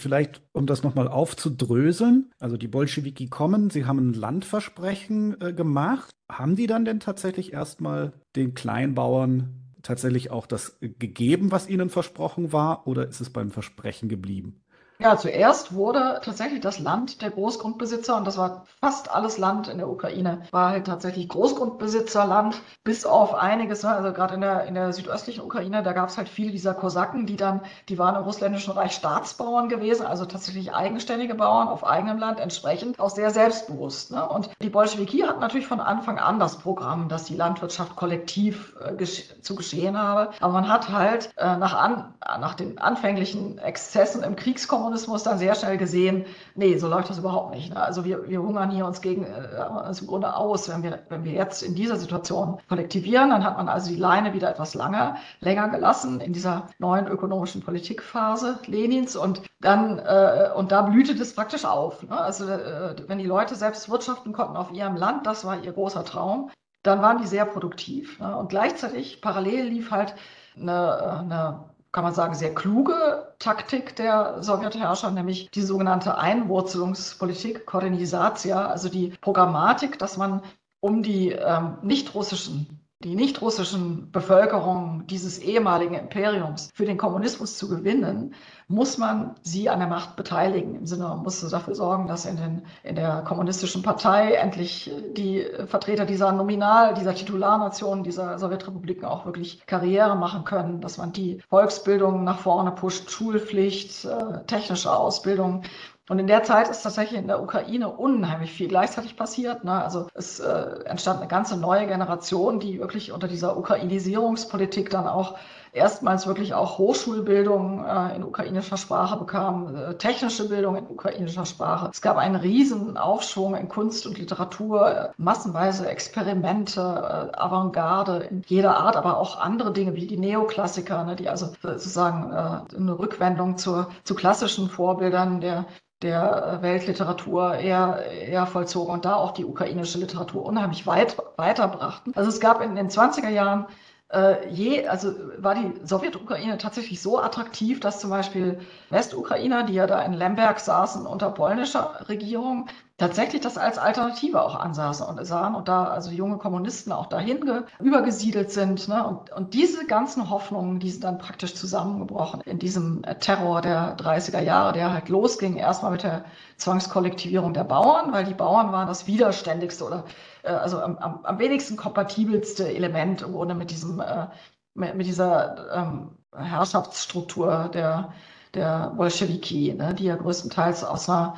Vielleicht, um das nochmal aufzudröseln, also die Bolschewiki kommen, sie haben ein Landversprechen äh, gemacht. Haben die dann denn tatsächlich erstmal den Kleinbauern tatsächlich auch das gegeben, was ihnen versprochen war, oder ist es beim Versprechen geblieben? Ja, zuerst wurde tatsächlich das Land der Großgrundbesitzer, und das war fast alles Land in der Ukraine, war halt tatsächlich Großgrundbesitzerland, bis auf einiges, ne, also gerade in der, in der südöstlichen Ukraine, da gab es halt viele dieser Kosaken, die dann, die waren im russländischen Reich Staatsbauern gewesen, also tatsächlich eigenständige Bauern auf eigenem Land, entsprechend auch sehr selbstbewusst. Ne? Und die Bolschewiki hatten natürlich von Anfang an das Programm, dass die Landwirtschaft kollektiv äh, gesch zu geschehen habe. Aber man hat halt äh, nach, an, nach den anfänglichen Exzessen im Kriegskommunismus Kommunismus dann sehr schnell gesehen, nee, so läuft das überhaupt nicht. Ne? Also wir, wir hungern hier uns gegen äh, uns im Grunde aus, wenn wir, wenn wir jetzt in dieser Situation kollektivieren, dann hat man also die Leine wieder etwas langer, länger gelassen in dieser neuen ökonomischen Politikphase Lenins und dann äh, und da blühte das praktisch auf. Ne? Also äh, wenn die Leute selbst wirtschaften konnten auf ihrem Land, das war ihr großer Traum, dann waren die sehr produktiv. Ne? Und gleichzeitig parallel lief halt eine, eine kann man sagen, sehr kluge Taktik der Sowjetherrscher, nämlich die sogenannte Einwurzelungspolitik, Korenisatia, also die Programmatik, dass man um die ähm, nicht-russischen die nicht-russischen Bevölkerung dieses ehemaligen Imperiums für den Kommunismus zu gewinnen, muss man sie an der Macht beteiligen. Im Sinne, man muss dafür sorgen, dass in, den, in der kommunistischen Partei endlich die Vertreter dieser Nominal, dieser Titularnationen, dieser Sowjetrepubliken auch wirklich Karriere machen können, dass man die Volksbildung nach vorne pusht, Schulpflicht, äh, technische Ausbildung und in der Zeit ist tatsächlich in der Ukraine unheimlich viel gleichzeitig passiert. Ne? Also es äh, entstand eine ganze neue Generation, die wirklich unter dieser Ukrainisierungspolitik dann auch erstmals wirklich auch Hochschulbildung äh, in ukrainischer Sprache bekam, äh, technische Bildung in ukrainischer Sprache. Es gab einen riesen Aufschwung in Kunst und Literatur, äh, massenweise Experimente, äh, Avantgarde in jeder Art, aber auch andere Dinge wie die Neoklassiker, ne, die also sozusagen äh, eine Rückwendung zur, zu klassischen Vorbildern der der Weltliteratur eher, eher vollzogen und da auch die ukrainische Literatur unheimlich weit weiterbrachten. Also es gab in den 20er Jahren äh, je, also war die Sowjetukraine tatsächlich so attraktiv, dass zum Beispiel Westukrainer, die ja da in Lemberg saßen unter polnischer Regierung, tatsächlich das als Alternative auch ansaßen und sahen und da also junge Kommunisten auch dahin übergesiedelt sind. Ne? Und, und diese ganzen Hoffnungen, die sind dann praktisch zusammengebrochen in diesem äh, Terror der 30er Jahre, der halt losging erstmal mit der Zwangskollektivierung der Bauern, weil die Bauern waren das widerständigste oder äh, also am, am, am wenigsten kompatibelste Element im Grunde mit diesem äh, mit dieser ähm, Herrschaftsstruktur der, der Bolschewiki, ne, die ja größtenteils aus einer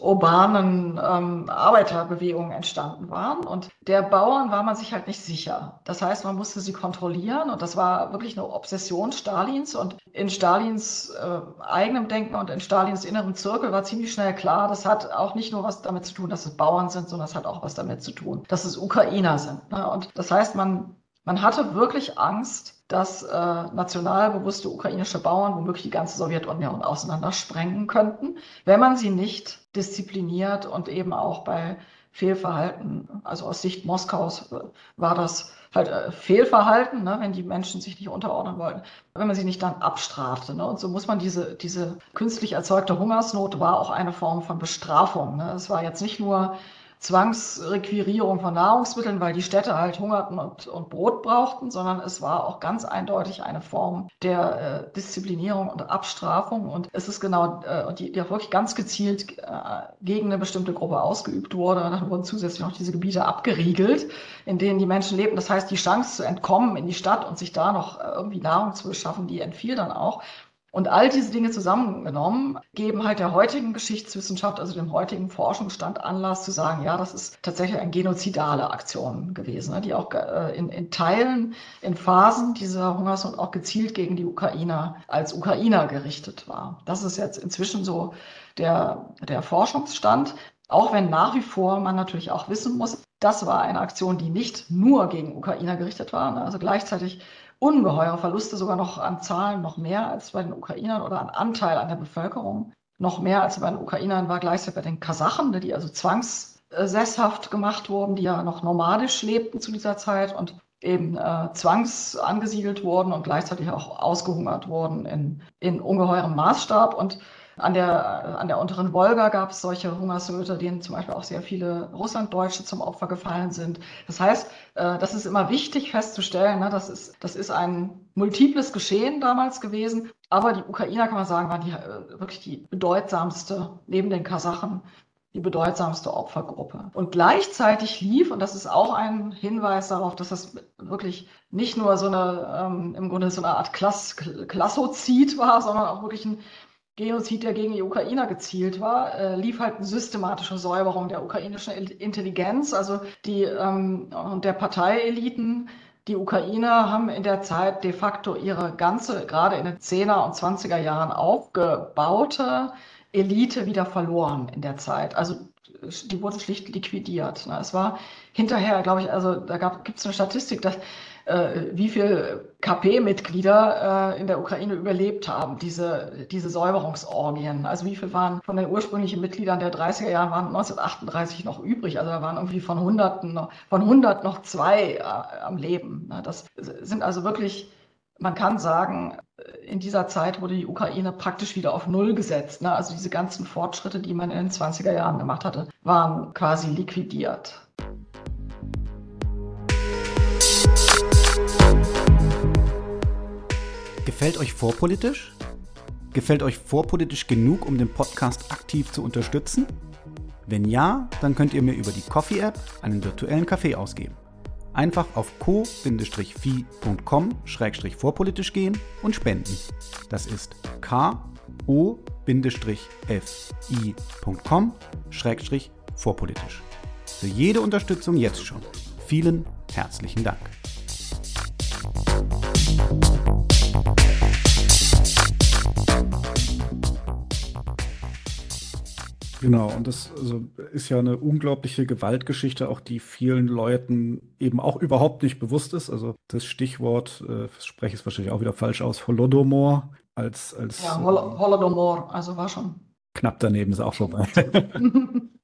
urbanen ähm, Arbeiterbewegungen entstanden waren. Und der Bauern war man sich halt nicht sicher. Das heißt, man musste sie kontrollieren und das war wirklich eine Obsession Stalins. Und in Stalins äh, eigenem Denken und in Stalins innerem Zirkel war ziemlich schnell klar, das hat auch nicht nur was damit zu tun, dass es Bauern sind, sondern es hat auch was damit zu tun, dass es Ukrainer sind. Ne? Und das heißt, man, man hatte wirklich Angst, dass äh, nationalbewusste ukrainische Bauern womöglich die ganze Sowjetunion auseinandersprengen könnten, wenn man sie nicht diszipliniert und eben auch bei Fehlverhalten, also aus Sicht Moskaus äh, war das halt äh, Fehlverhalten, ne, wenn die Menschen sich nicht unterordnen wollten, wenn man sie nicht dann abstrafte. Ne? Und so muss man diese, diese künstlich erzeugte Hungersnot war auch eine Form von Bestrafung. Ne? Es war jetzt nicht nur Zwangsrequirierung von Nahrungsmitteln, weil die Städte halt hungerten und, und Brot brauchten, sondern es war auch ganz eindeutig eine Form der äh, Disziplinierung und Abstrafung. Und es ist genau, äh, die, die auch wirklich ganz gezielt äh, gegen eine bestimmte Gruppe ausgeübt wurde. dann wurden zusätzlich noch diese Gebiete abgeriegelt, in denen die Menschen lebten. Das heißt, die Chance zu entkommen in die Stadt und sich da noch äh, irgendwie Nahrung zu beschaffen, die entfiel dann auch. Und all diese Dinge zusammengenommen geben halt der heutigen Geschichtswissenschaft, also dem heutigen Forschungsstand Anlass zu sagen, ja, das ist tatsächlich eine genozidale Aktion gewesen, ne, die auch äh, in, in Teilen, in Phasen dieser Hungersnot auch gezielt gegen die Ukrainer als Ukrainer gerichtet war. Das ist jetzt inzwischen so der, der Forschungsstand. Auch wenn nach wie vor man natürlich auch wissen muss, das war eine Aktion, die nicht nur gegen Ukrainer gerichtet war. Ne, also gleichzeitig ungeheure Verluste, sogar noch an Zahlen, noch mehr als bei den Ukrainern oder an Anteil an der Bevölkerung. Noch mehr als bei den Ukrainern war gleichzeitig bei den Kasachen, ne, die also zwangssesshaft gemacht wurden, die ja noch nomadisch lebten zu dieser Zeit und eben äh, zwangsangesiedelt wurden und gleichzeitig auch ausgehungert wurden in, in ungeheurem Maßstab. Und an der, an der unteren Wolga gab es solche Hungersnöte, denen zum Beispiel auch sehr viele Russlanddeutsche zum Opfer gefallen sind. Das heißt, äh, das ist immer wichtig festzustellen, ne, das, ist, das ist ein multiples Geschehen damals gewesen. Aber die Ukrainer, kann man sagen, waren die, äh, wirklich die bedeutsamste, neben den Kasachen, die bedeutsamste Opfergruppe. Und gleichzeitig lief, und das ist auch ein Hinweis darauf, dass das wirklich nicht nur so eine, ähm, im Grunde so eine Art Klass, Klassozid war, sondern auch wirklich ein Genozid, der gegen die Ukrainer gezielt war, äh, lief halt eine systematische Säuberung der ukrainischen Intelligenz, also die ähm, und der Parteieliten. Die Ukrainer haben in der Zeit de facto ihre ganze, gerade in den 10er und 20er Jahren aufgebaute Elite wieder verloren in der Zeit. Also die wurden schlicht liquidiert. Ne? Es war hinterher, glaube ich, also da gibt es eine Statistik, dass wie viele KP-Mitglieder äh, in der Ukraine überlebt haben, diese, diese Säuberungsorgien. Also wie viel waren von den ursprünglichen Mitgliedern der 30er Jahre waren 1938 noch übrig. Also da waren irgendwie von Hunderten, von 100 noch zwei äh, am Leben. Das sind also wirklich man kann sagen, in dieser Zeit wurde die Ukraine praktisch wieder auf Null gesetzt. Ne? Also diese ganzen Fortschritte, die man in den 20er Jahren gemacht hatte, waren quasi liquidiert. Gefällt euch vorpolitisch? Gefällt euch vorpolitisch genug, um den Podcast aktiv zu unterstützen? Wenn ja, dann könnt ihr mir über die Coffee-App einen virtuellen Kaffee ausgeben. Einfach auf co-fi.com-vorpolitisch gehen und spenden. Das ist ko-fi.com-vorpolitisch. Für jede Unterstützung jetzt schon. Vielen herzlichen Dank. Genau, und das also, ist ja eine unglaubliche Gewaltgeschichte, auch die vielen Leuten eben auch überhaupt nicht bewusst ist. Also das Stichwort, äh, spreche ich es wahrscheinlich auch wieder falsch aus, Holodomor als, als Ja, Hol Holodomor, also war schon. Knapp daneben ist auch vorbei.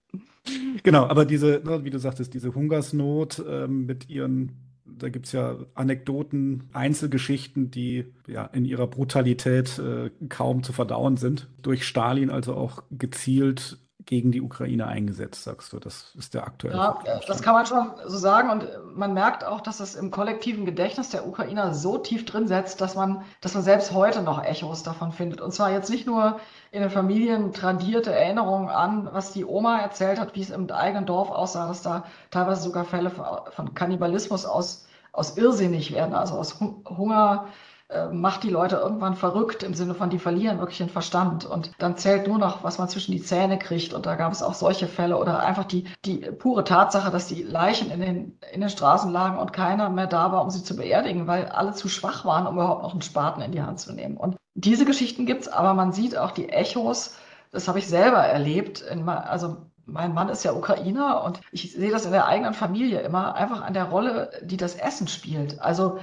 genau, aber diese, ne, wie du sagtest, diese Hungersnot ähm, mit ihren da gibt es ja Anekdoten, Einzelgeschichten, die ja in ihrer Brutalität äh, kaum zu verdauen sind. Durch Stalin also auch gezielt gegen die Ukraine eingesetzt, sagst du. Das ist der aktuelle. Ja, das kann man schon so sagen. Und man merkt auch, dass es im kollektiven Gedächtnis der Ukrainer so tief drin setzt, dass man, dass man selbst heute noch Echos davon findet. Und zwar jetzt nicht nur in den Familien tradierte Erinnerungen an, was die Oma erzählt hat, wie es im eigenen Dorf aussah, dass da teilweise sogar Fälle von Kannibalismus aus aus irrsinnig werden, also aus Hunger äh, macht die Leute irgendwann verrückt im Sinne von, die verlieren wirklich den Verstand. Und dann zählt nur noch, was man zwischen die Zähne kriegt. Und da gab es auch solche Fälle oder einfach die, die pure Tatsache, dass die Leichen in den, in den Straßen lagen und keiner mehr da war, um sie zu beerdigen, weil alle zu schwach waren, um überhaupt noch einen Spaten in die Hand zu nehmen. Und diese Geschichten gibt's, aber man sieht auch die Echos. Das habe ich selber erlebt. In, also mein Mann ist ja Ukrainer und ich sehe das in der eigenen Familie immer einfach an der Rolle, die das Essen spielt. Also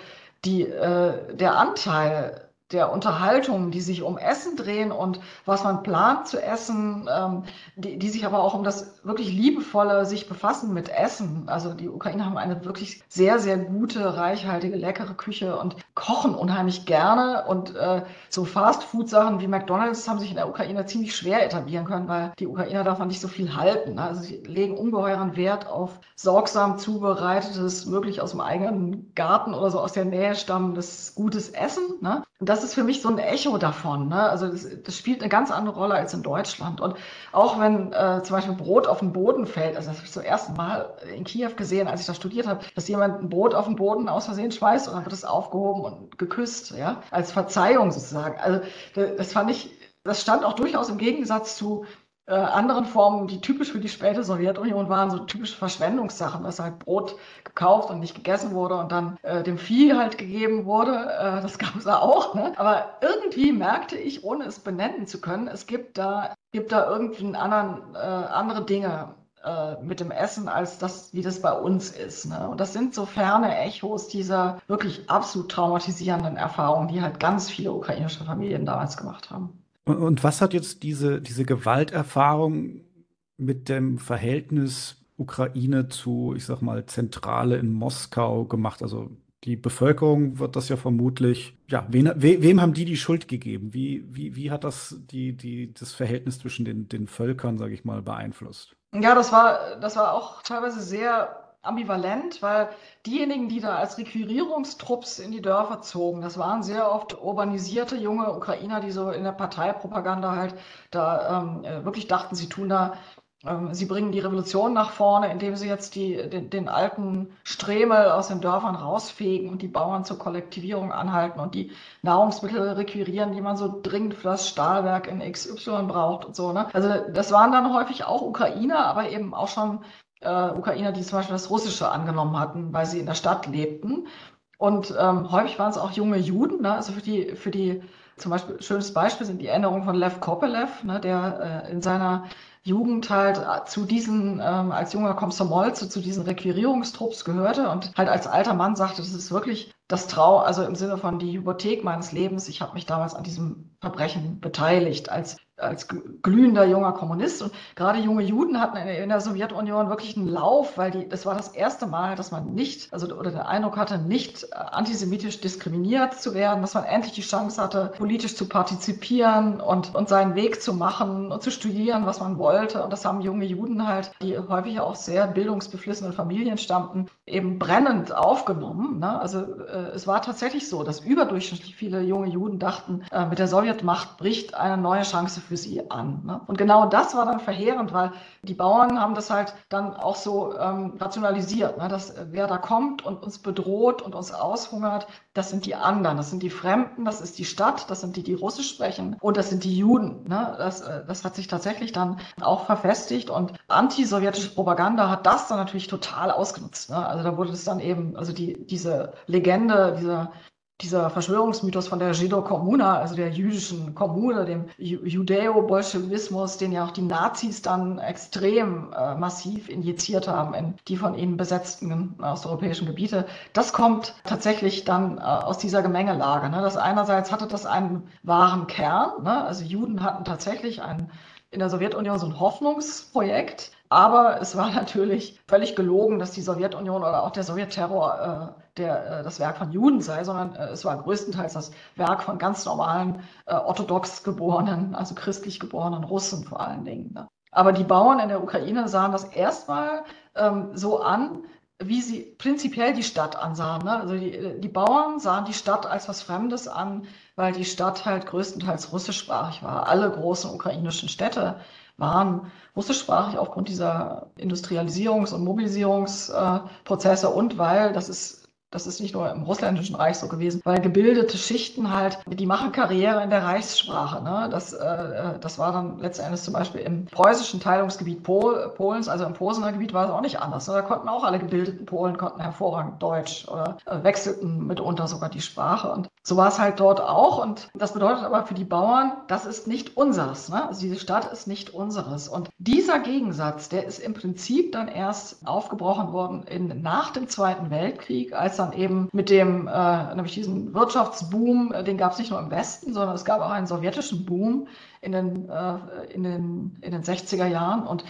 die, äh, der Anteil der Unterhaltungen, die sich um Essen drehen und was man plant zu essen, ähm, die, die sich aber auch um das wirklich liebevolle sich befassen mit Essen. Also die Ukrainer haben eine wirklich sehr, sehr gute, reichhaltige, leckere Küche und kochen unheimlich gerne. Und äh, so Fast-Food-Sachen wie McDonalds haben sich in der Ukraine ziemlich schwer etablieren können, weil die Ukrainer davon nicht so viel halten. Also sie legen ungeheuren Wert auf sorgsam zubereitetes, wirklich aus dem eigenen Garten oder so aus der Nähe stammendes gutes Essen. Ne? Und das ist für mich so ein Echo davon. Ne? Also das, das, spielt eine ganz andere Rolle als in Deutschland. Und auch wenn äh, zum Beispiel Brot auf den Boden fällt, also das habe ich zum ersten Mal in Kiew gesehen, als ich da studiert habe, dass jemand ein Brot auf den Boden aus Versehen schmeißt und dann wird es aufgehoben und geküsst, ja, als Verzeihung sozusagen. Also das fand ich, das stand auch durchaus im Gegensatz zu äh, anderen Formen, die typisch für die späte Sowjetunion waren, so typische Verschwendungssachen, dass halt Brot gekauft und nicht gegessen wurde und dann äh, dem Vieh halt gegeben wurde. Äh, das gab es auch. Ne? Aber irgendwie merkte ich, ohne es benennen zu können, es gibt da, gibt da irgendwie anderen, äh, andere Dinge äh, mit dem Essen, als das, wie das bei uns ist. Ne? Und das sind so ferne Echos dieser wirklich absolut traumatisierenden Erfahrungen, die halt ganz viele ukrainische Familien damals gemacht haben. Und, und was hat jetzt diese, diese Gewalterfahrung mit dem Verhältnis Ukraine zu, ich sag mal, Zentrale in Moskau gemacht? Also die Bevölkerung wird das ja vermutlich, ja, wen, we, wem haben die die Schuld gegeben? Wie, wie, wie hat das die, die, das Verhältnis zwischen den, den Völkern, sage ich mal, beeinflusst? Ja, das war, das war auch teilweise sehr ambivalent, weil diejenigen, die da als Requirierungstrupps in die Dörfer zogen, das waren sehr oft urbanisierte junge Ukrainer, die so in der Parteipropaganda halt da ähm, äh, wirklich dachten, sie tun da ähm, Sie bringen die Revolution nach vorne, indem sie jetzt die, den, den, alten Stremel aus den Dörfern rausfegen und die Bauern zur Kollektivierung anhalten und die Nahrungsmittel requirieren, die man so dringend für das Stahlwerk in XY braucht und so. Ne? Also das waren dann häufig auch Ukrainer, aber eben auch schon äh, Ukrainer, die zum Beispiel das Russische angenommen hatten, weil sie in der Stadt lebten. Und ähm, häufig waren es auch junge Juden, ne? also für die, für die, zum Beispiel, schönes Beispiel sind die Erinnerungen von Lev Kopelev, ne, der äh, in seiner Jugend halt äh, zu diesen, ähm, als junger Komsomol, zu, zu diesen Requirierungstrupps gehörte und halt als alter Mann sagte, das ist wirklich das Trau, also im Sinne von die Hypothek meines Lebens. Ich habe mich damals an diesem Verbrechen beteiligt als als glühender junger Kommunist. Und gerade junge Juden hatten in der Sowjetunion wirklich einen Lauf, weil die, das war das erste Mal, dass man nicht, also oder der Eindruck hatte, nicht äh, antisemitisch diskriminiert zu werden, dass man endlich die Chance hatte, politisch zu partizipieren und, und seinen Weg zu machen und zu studieren, was man wollte. Und das haben junge Juden halt, die häufig auch sehr bildungsbeflissenen Familien stammten, eben brennend aufgenommen. Ne? Also äh, es war tatsächlich so, dass überdurchschnittlich viele junge Juden dachten, äh, mit der Sowjetmacht bricht eine neue Chance für sie an. Ne? Und genau das war dann verheerend, weil die Bauern haben das halt dann auch so ähm, rationalisiert, ne? dass äh, wer da kommt und uns bedroht und uns aushungert, das sind die anderen, das sind die Fremden, das ist die Stadt, das sind die, die Russisch sprechen und das sind die Juden. Ne? Das, äh, das hat sich tatsächlich dann auch verfestigt und antisowjetische Propaganda hat das dann natürlich total ausgenutzt. Ne? Also da wurde es dann eben, also die, diese Legende, dieser dieser Verschwörungsmythos von der Jido-Kommuna, also der jüdischen Kommune, dem Judäo-Bolschewismus, den ja auch die Nazis dann extrem äh, massiv injiziert haben in die von ihnen besetzten osteuropäischen Gebiete, das kommt tatsächlich dann äh, aus dieser Gemengelage. Ne? Das einerseits hatte das einen wahren Kern, ne? also Juden hatten tatsächlich ein, in der Sowjetunion so ein Hoffnungsprojekt, aber es war natürlich völlig gelogen, dass die Sowjetunion oder auch der Sowjetterror äh, der, äh, das Werk von Juden sei, sondern äh, es war größtenteils das Werk von ganz normalen äh, orthodox geborenen, also christlich geborenen Russen vor allen Dingen. Ne? Aber die Bauern in der Ukraine sahen das erstmal ähm, so an, wie sie prinzipiell die Stadt ansahen. Ne? Also die, die Bauern sahen die Stadt als was Fremdes an, weil die Stadt halt größtenteils russischsprachig war. Alle großen ukrainischen Städte waren russischsprachig aufgrund dieser Industrialisierungs- und Mobilisierungsprozesse und weil, das ist das ist nicht nur im russländischen Reich so gewesen, weil gebildete Schichten halt, die machen Karriere in der Reichssprache. Ne? Das, äh, äh das war dann letztendlich zum Beispiel im preußischen Teilungsgebiet Pol, Polens, also im Posener Gebiet war es auch nicht anders. Ne? Da konnten auch alle gebildeten Polen konnten hervorragend Deutsch oder äh, wechselten mitunter sogar die Sprache. Und so war es halt dort auch. Und das bedeutet aber für die Bauern, das ist nicht unseres. Ne? Also diese Stadt ist nicht unseres. Und dieser Gegensatz, der ist im Prinzip dann erst aufgebrochen worden in, nach dem Zweiten Weltkrieg, als dann eben mit dem, äh, nämlich diesen Wirtschaftsboom, äh, den gab es nicht nur im Westen, sondern es gab auch einen sowjetischen Boom in den, äh, in den, in den 60er Jahren. Und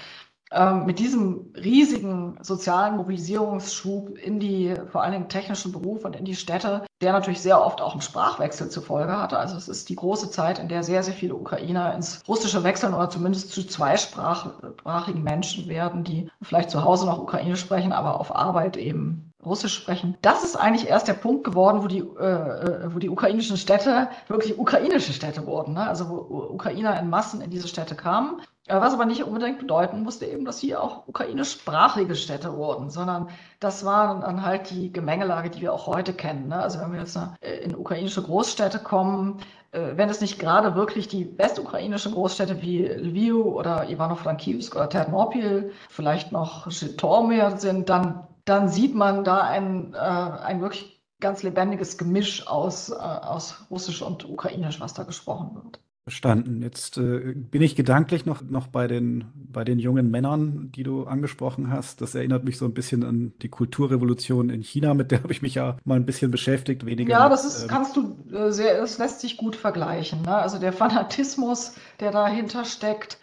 ähm, mit diesem riesigen sozialen Mobilisierungsschub in die vor allen Dingen technischen Berufe und in die Städte, der natürlich sehr oft auch einen Sprachwechsel zur Folge hatte. Also es ist die große Zeit, in der sehr, sehr viele Ukrainer ins Russische wechseln oder zumindest zu zweisprachigen Menschen werden, die vielleicht zu Hause noch Ukrainisch sprechen, aber auf Arbeit eben Russisch sprechen. Das ist eigentlich erst der Punkt geworden, wo die, äh, äh wo die ukrainischen Städte wirklich ukrainische Städte wurden. Ne? Also wo Ukrainer in Massen in diese Städte kamen was aber nicht unbedingt bedeuten musste eben, dass sie auch ukrainischsprachige Städte wurden, sondern das war dann halt die Gemengelage, die wir auch heute kennen. Ne? Also wenn wir jetzt äh, in ukrainische Großstädte kommen, äh, wenn es nicht gerade wirklich die westukrainischen Großstädte wie Lviv oder Ivano-Frankivsk oder Ternopil, vielleicht noch Zhytomyr sind, dann, dann sieht man da ein, äh, ein wirklich ganz lebendiges Gemisch aus, aus Russisch und Ukrainisch, was da gesprochen wird. Verstanden. Jetzt äh, bin ich gedanklich noch, noch bei, den, bei den jungen Männern, die du angesprochen hast. Das erinnert mich so ein bisschen an die Kulturrevolution in China, mit der habe ich mich ja mal ein bisschen beschäftigt, weniger. Ja, das ist, ähm, kannst du äh, sehr, das lässt sich gut vergleichen. Ne? Also der Fanatismus, der dahinter steckt,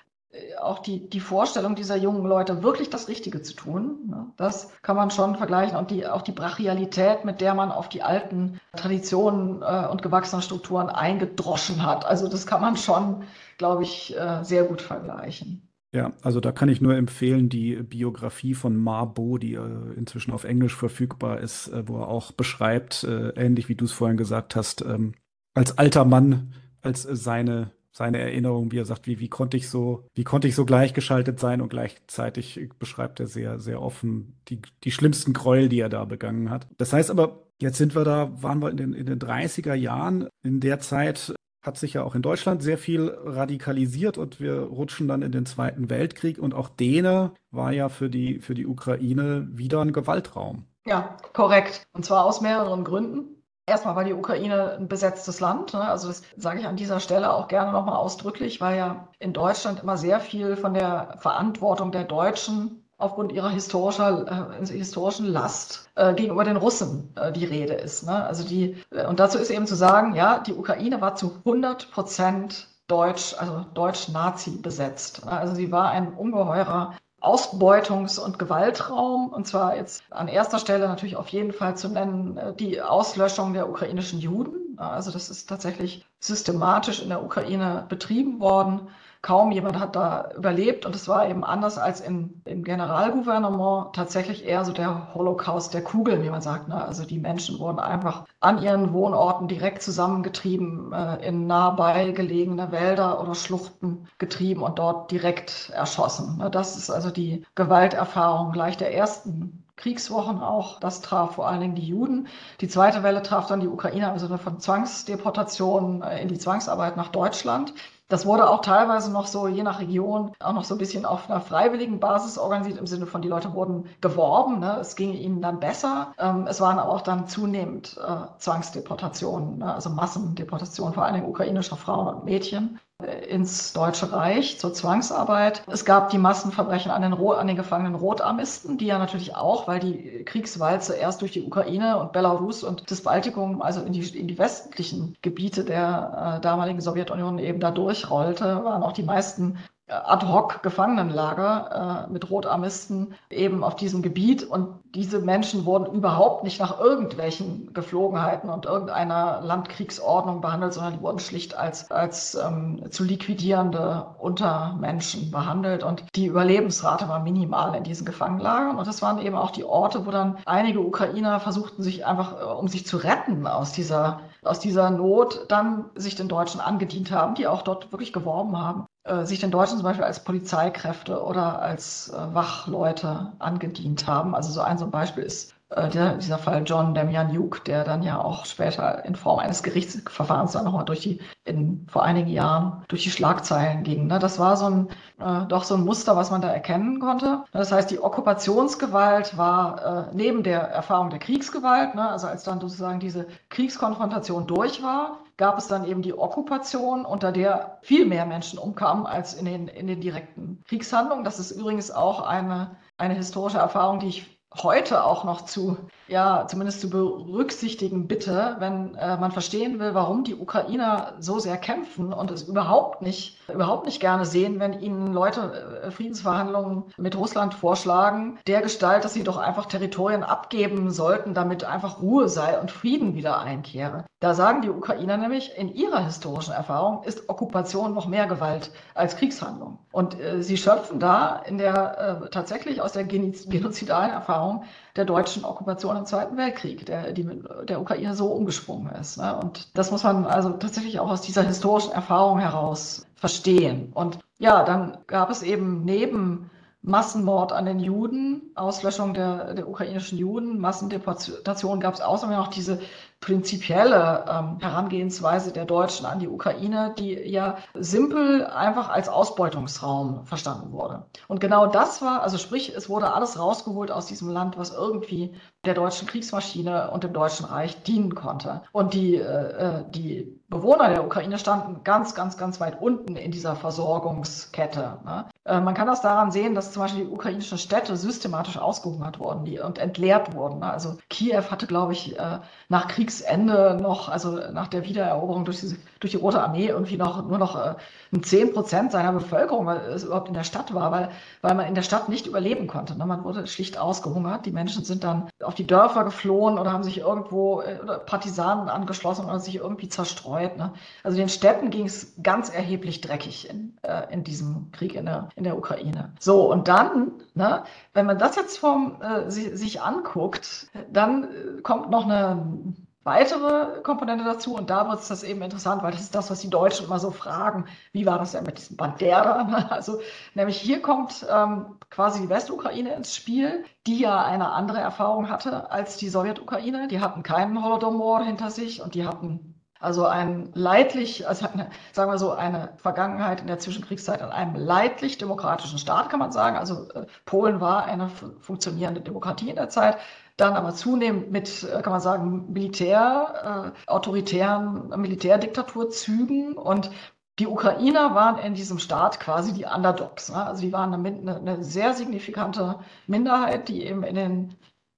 auch die, die Vorstellung dieser jungen Leute, wirklich das Richtige zu tun, ne, das kann man schon vergleichen. Und die, auch die Brachialität, mit der man auf die alten Traditionen äh, und gewachsenen Strukturen eingedroschen hat. Also das kann man schon, glaube ich, äh, sehr gut vergleichen. Ja, also da kann ich nur empfehlen, die Biografie von Marbo, die äh, inzwischen auf Englisch verfügbar ist, äh, wo er auch beschreibt, äh, ähnlich wie du es vorhin gesagt hast, ähm, als alter Mann, als seine seine Erinnerung, wie er sagt, wie, wie konnte ich so, wie konnte ich so gleichgeschaltet sein und gleichzeitig beschreibt er sehr, sehr offen die, die schlimmsten Gräuel, die er da begangen hat. Das heißt aber, jetzt sind wir da, waren wir in den, in den 30er Jahren. In der Zeit hat sich ja auch in Deutschland sehr viel radikalisiert und wir rutschen dann in den Zweiten Weltkrieg und auch Däne war ja für die, für die Ukraine wieder ein Gewaltraum. Ja, korrekt. Und zwar aus mehreren Gründen. Erstmal war die Ukraine ein besetztes Land. Ne? Also das sage ich an dieser Stelle auch gerne nochmal ausdrücklich, weil ja in Deutschland immer sehr viel von der Verantwortung der Deutschen aufgrund ihrer historischer, äh, historischen Last äh, gegenüber den Russen äh, die Rede ist. Ne? Also die, äh, und dazu ist eben zu sagen, ja, die Ukraine war zu 100 Prozent Deutsch, also Deutsch-Nazi besetzt. Also sie war ein ungeheurer Ausbeutungs- und Gewaltraum. Und zwar jetzt an erster Stelle natürlich auf jeden Fall zu nennen äh, die Auslöschung der ukrainischen Juden. Also das ist tatsächlich systematisch in der Ukraine betrieben worden kaum jemand hat da überlebt und es war eben anders als in, im Generalgouvernement tatsächlich eher so der Holocaust der Kugeln, wie man sagt. Ne? Also die Menschen wurden einfach an ihren Wohnorten direkt zusammengetrieben, äh, in nahebei gelegene Wälder oder Schluchten getrieben und dort direkt erschossen. Ne? Das ist also die Gewalterfahrung gleich der ersten Kriegswochen auch. Das traf vor allen Dingen die Juden. Die zweite Welle traf dann die Ukrainer Sinne von Zwangsdeportationen äh, in die Zwangsarbeit nach Deutschland. Das wurde auch teilweise noch so, je nach Region, auch noch so ein bisschen auf einer freiwilligen Basis organisiert, im Sinne von, die Leute wurden geworben, ne? es ging ihnen dann besser. Ähm, es waren aber auch dann zunehmend äh, Zwangsdeportationen, ne? also Massendeportationen, vor Dingen ukrainischer Frauen und Mädchen ins Deutsche Reich zur Zwangsarbeit. Es gab die Massenverbrechen an den, an den gefangenen Rotarmisten, die ja natürlich auch, weil die Kriegswalze erst durch die Ukraine und Belarus und das Baltikum, also in die, in die westlichen Gebiete der äh, damaligen Sowjetunion eben da durchrollte, waren auch die meisten Ad-hoc-Gefangenenlager äh, mit Rotarmisten eben auf diesem Gebiet. Und diese Menschen wurden überhaupt nicht nach irgendwelchen Geflogenheiten und irgendeiner Landkriegsordnung behandelt, sondern die wurden schlicht als, als ähm, zu liquidierende Untermenschen behandelt. Und die Überlebensrate war minimal in diesen Gefangenenlagern. Und das waren eben auch die Orte, wo dann einige Ukrainer versuchten, sich einfach, äh, um sich zu retten aus dieser, aus dieser Not, dann sich den Deutschen angedient haben, die auch dort wirklich geworben haben. Äh, sich den Deutschen zum Beispiel als Polizeikräfte oder als äh, Wachleute angedient haben. Also so ein so ein Beispiel ist äh, der, dieser Fall John Demjanjuk, der dann ja auch später in Form eines Gerichtsverfahrens dann nochmal durch die, in, vor einigen Jahren durch die Schlagzeilen ging. Ne? Das war so ein, äh, doch so ein Muster, was man da erkennen konnte. Das heißt, die Okkupationsgewalt war äh, neben der Erfahrung der Kriegsgewalt, ne? also als dann sozusagen diese Kriegskonfrontation durch war, gab es dann eben die Okkupation, unter der viel mehr Menschen umkamen als in den, in den direkten Kriegshandlungen. Das ist übrigens auch eine, eine historische Erfahrung, die ich heute auch noch zu, ja, zumindest zu berücksichtigen, bitte, wenn äh, man verstehen will, warum die Ukrainer so sehr kämpfen und es überhaupt nicht, überhaupt nicht gerne sehen, wenn ihnen Leute äh, Friedensverhandlungen mit Russland vorschlagen, der Gestalt, dass sie doch einfach Territorien abgeben sollten, damit einfach Ruhe sei und Frieden wieder einkehre. Da sagen die Ukrainer nämlich, in ihrer historischen Erfahrung ist Okkupation noch mehr Gewalt als Kriegshandlung. Und äh, sie schöpfen da in der äh, tatsächlich aus der genozidalen Erfahrung der deutschen Okkupation im Zweiten Weltkrieg, der, die mit der Ukraine so umgesprungen ist. Ne? Und das muss man also tatsächlich auch aus dieser historischen Erfahrung heraus verstehen. Und ja, dann gab es eben neben Massenmord an den Juden, Auslöschung der, der ukrainischen Juden, Massendeportation gab es außerdem noch diese prinzipielle ähm, Herangehensweise der Deutschen an die Ukraine, die ja simpel einfach als Ausbeutungsraum verstanden wurde. Und genau das war, also sprich, es wurde alles rausgeholt aus diesem Land, was irgendwie der deutschen Kriegsmaschine und dem Deutschen Reich dienen konnte. Und die, äh, äh die Bewohner der Ukraine standen ganz, ganz, ganz weit unten in dieser Versorgungskette. Ne? Äh, man kann das daran sehen, dass zum Beispiel die ukrainischen Städte systematisch ausgehungert wurden die, und entleert wurden. Also Kiew hatte, glaube ich, äh, nach Kriegsende noch, also nach der Wiedereroberung durch, diese, durch die Rote Armee irgendwie noch nur noch äh, 10 Prozent seiner Bevölkerung überhaupt in der Stadt war, weil, weil man in der Stadt nicht überleben konnte. Ne? Man wurde schlicht ausgehungert. Die Menschen sind dann auf die Dörfer geflohen oder haben sich irgendwo Partisanen angeschlossen oder sich irgendwie zerstreut. Ne? Also den Städten ging es ganz erheblich dreckig in, in diesem Krieg in der, in der Ukraine. So, und dann, ne, wenn man das jetzt vom, äh, sich, sich anguckt, dann äh, kommt noch eine weitere Komponente dazu und da wird es das eben interessant, weil das ist das, was die Deutschen immer so fragen, wie war das denn mit diesem Bandera? Also nämlich hier kommt ähm, quasi die Westukraine ins Spiel, die ja eine andere Erfahrung hatte als die Sowjetukraine. Die hatten keinen Holodomor hinter sich und die hatten also ein leidlich, also eine, sagen wir so, eine Vergangenheit in der Zwischenkriegszeit an einem leidlich demokratischen Staat, kann man sagen. Also äh, Polen war eine funktionierende Demokratie in der Zeit, dann aber zunehmend mit, äh, kann man sagen, Militär, äh, autoritären Militärdiktaturzügen und die Ukrainer waren in diesem Staat quasi die Underdogs. Ne? Also die waren eine, eine, sehr signifikante Minderheit, die eben in den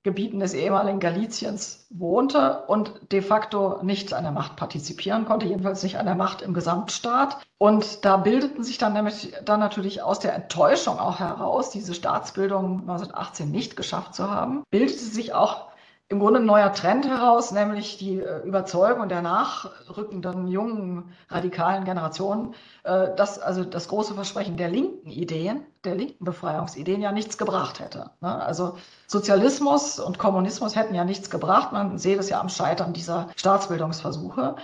Gebieten des ehemaligen Galiciens wohnte und de facto nicht an der Macht partizipieren konnte, jedenfalls nicht an der Macht im Gesamtstaat. Und da bildeten sich dann nämlich dann natürlich aus der Enttäuschung auch heraus, diese Staatsbildung 1918 nicht geschafft zu haben, bildete sich auch im Grunde ein neuer Trend heraus, nämlich die äh, Überzeugung der nachrückenden jungen radikalen Generation, äh, dass also das große Versprechen der linken Ideen, der linken Befreiungsideen ja nichts gebracht hätte. Ne? Also Sozialismus und Kommunismus hätten ja nichts gebracht. Man sehe das ja am Scheitern dieser Staatsbildungsversuche.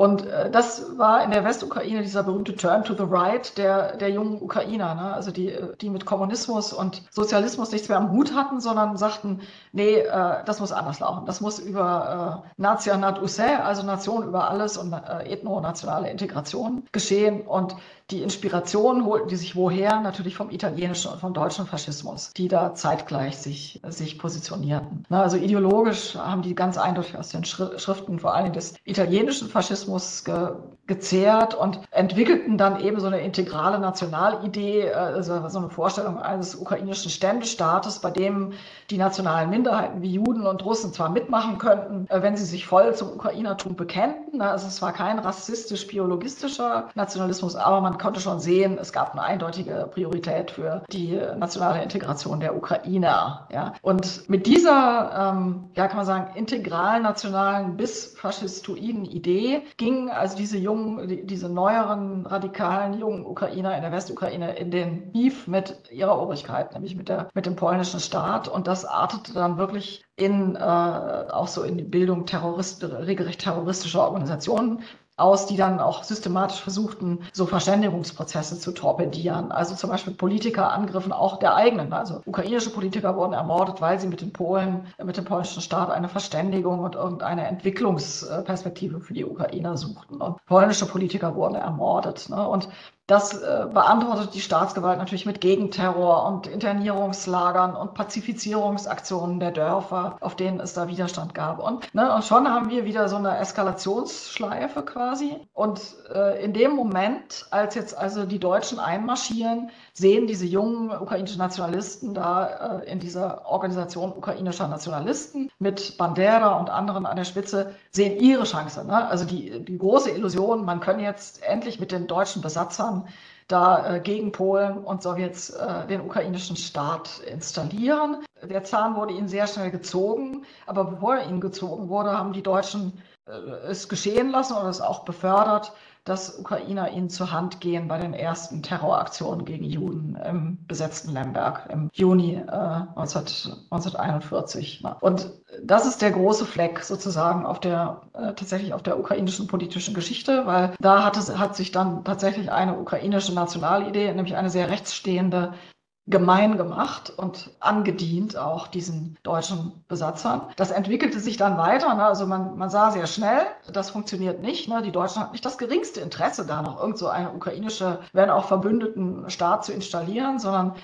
Und äh, das war in der Westukraine dieser berühmte Turn to the Right der, der jungen Ukrainer, ne? also die, die mit Kommunismus und Sozialismus nichts mehr am Hut hatten, sondern sagten, nee, äh, das muss anders laufen. Das muss über äh, Nationat Usse, also Nation über alles und äh, ethno-nationale Integration geschehen. Und die Inspiration holten die sich woher? Natürlich vom italienischen und vom deutschen Faschismus, die da zeitgleich sich, sich positionierten. Na, also ideologisch haben die ganz eindeutig aus den Schriften vor allem des italienischen Faschismus ge gezehrt und entwickelten dann eben so eine integrale Nationalidee, also so eine Vorstellung eines ukrainischen Ständestaates, bei dem die nationalen Minderheiten wie Juden und Russen zwar mitmachen könnten, äh, wenn sie sich voll zum Ukrainertum bekennten. Also es war kein rassistisch-biologistischer Nationalismus, aber man konnte schon sehen, es gab eine eindeutige Priorität für die nationale Integration der Ukrainer. Ja. Und mit dieser, ähm, ja, kann man sagen, integralen nationalen bis faschistoiden Idee ging also diese jungen, die, diese neueren radikalen jungen Ukrainer in der Westukraine in den Beef mit ihrer Obrigkeit, nämlich mit der mit dem polnischen Staat. Und das artete dann wirklich in äh, auch so in die Bildung Terrorist, regelrecht terroristischer Organisationen aus, die dann auch systematisch versuchten, so Verständigungsprozesse zu torpedieren. Also zum Beispiel Politikerangriffen auch der eigenen. Also ukrainische Politiker wurden ermordet, weil sie mit den Polen, mit dem polnischen Staat eine Verständigung und irgendeine Entwicklungsperspektive für die Ukrainer suchten. Und polnische Politiker wurden ermordet. Ne? Und das äh, beantwortet die Staatsgewalt natürlich mit Gegenterror und Internierungslagern und Pazifizierungsaktionen der Dörfer, auf denen es da Widerstand gab. Und, ne, und schon haben wir wieder so eine Eskalationsschleife quasi. Und äh, in dem Moment, als jetzt also die Deutschen einmarschieren, sehen diese jungen ukrainischen Nationalisten da äh, in dieser Organisation ukrainischer Nationalisten mit Bandera und anderen an der Spitze, sehen ihre Chance. Ne? Also die, die große Illusion, man kann jetzt endlich mit den deutschen Besatzern da äh, gegen Polen und Sowjets äh, den ukrainischen Staat installieren. Der Zahn wurde ihnen sehr schnell gezogen, aber bevor er ihnen gezogen wurde, haben die Deutschen äh, es geschehen lassen oder es auch befördert, dass Ukrainer ihnen zur Hand gehen bei den ersten Terroraktionen gegen Juden im besetzten Lemberg im Juni äh, 19, 1941. Und das ist der große Fleck sozusagen auf der äh, tatsächlich auf der ukrainischen politischen Geschichte, weil da hat es hat sich dann tatsächlich eine ukrainische Nationalidee, nämlich eine sehr rechtsstehende gemein gemacht und angedient auch diesen deutschen Besatzern. Das entwickelte sich dann weiter. Ne? Also man, man sah sehr schnell, das funktioniert nicht. Ne? Die Deutschen hatten nicht das geringste Interesse, da noch irgend so eine ukrainische, wenn auch verbündeten Staat zu installieren, sondern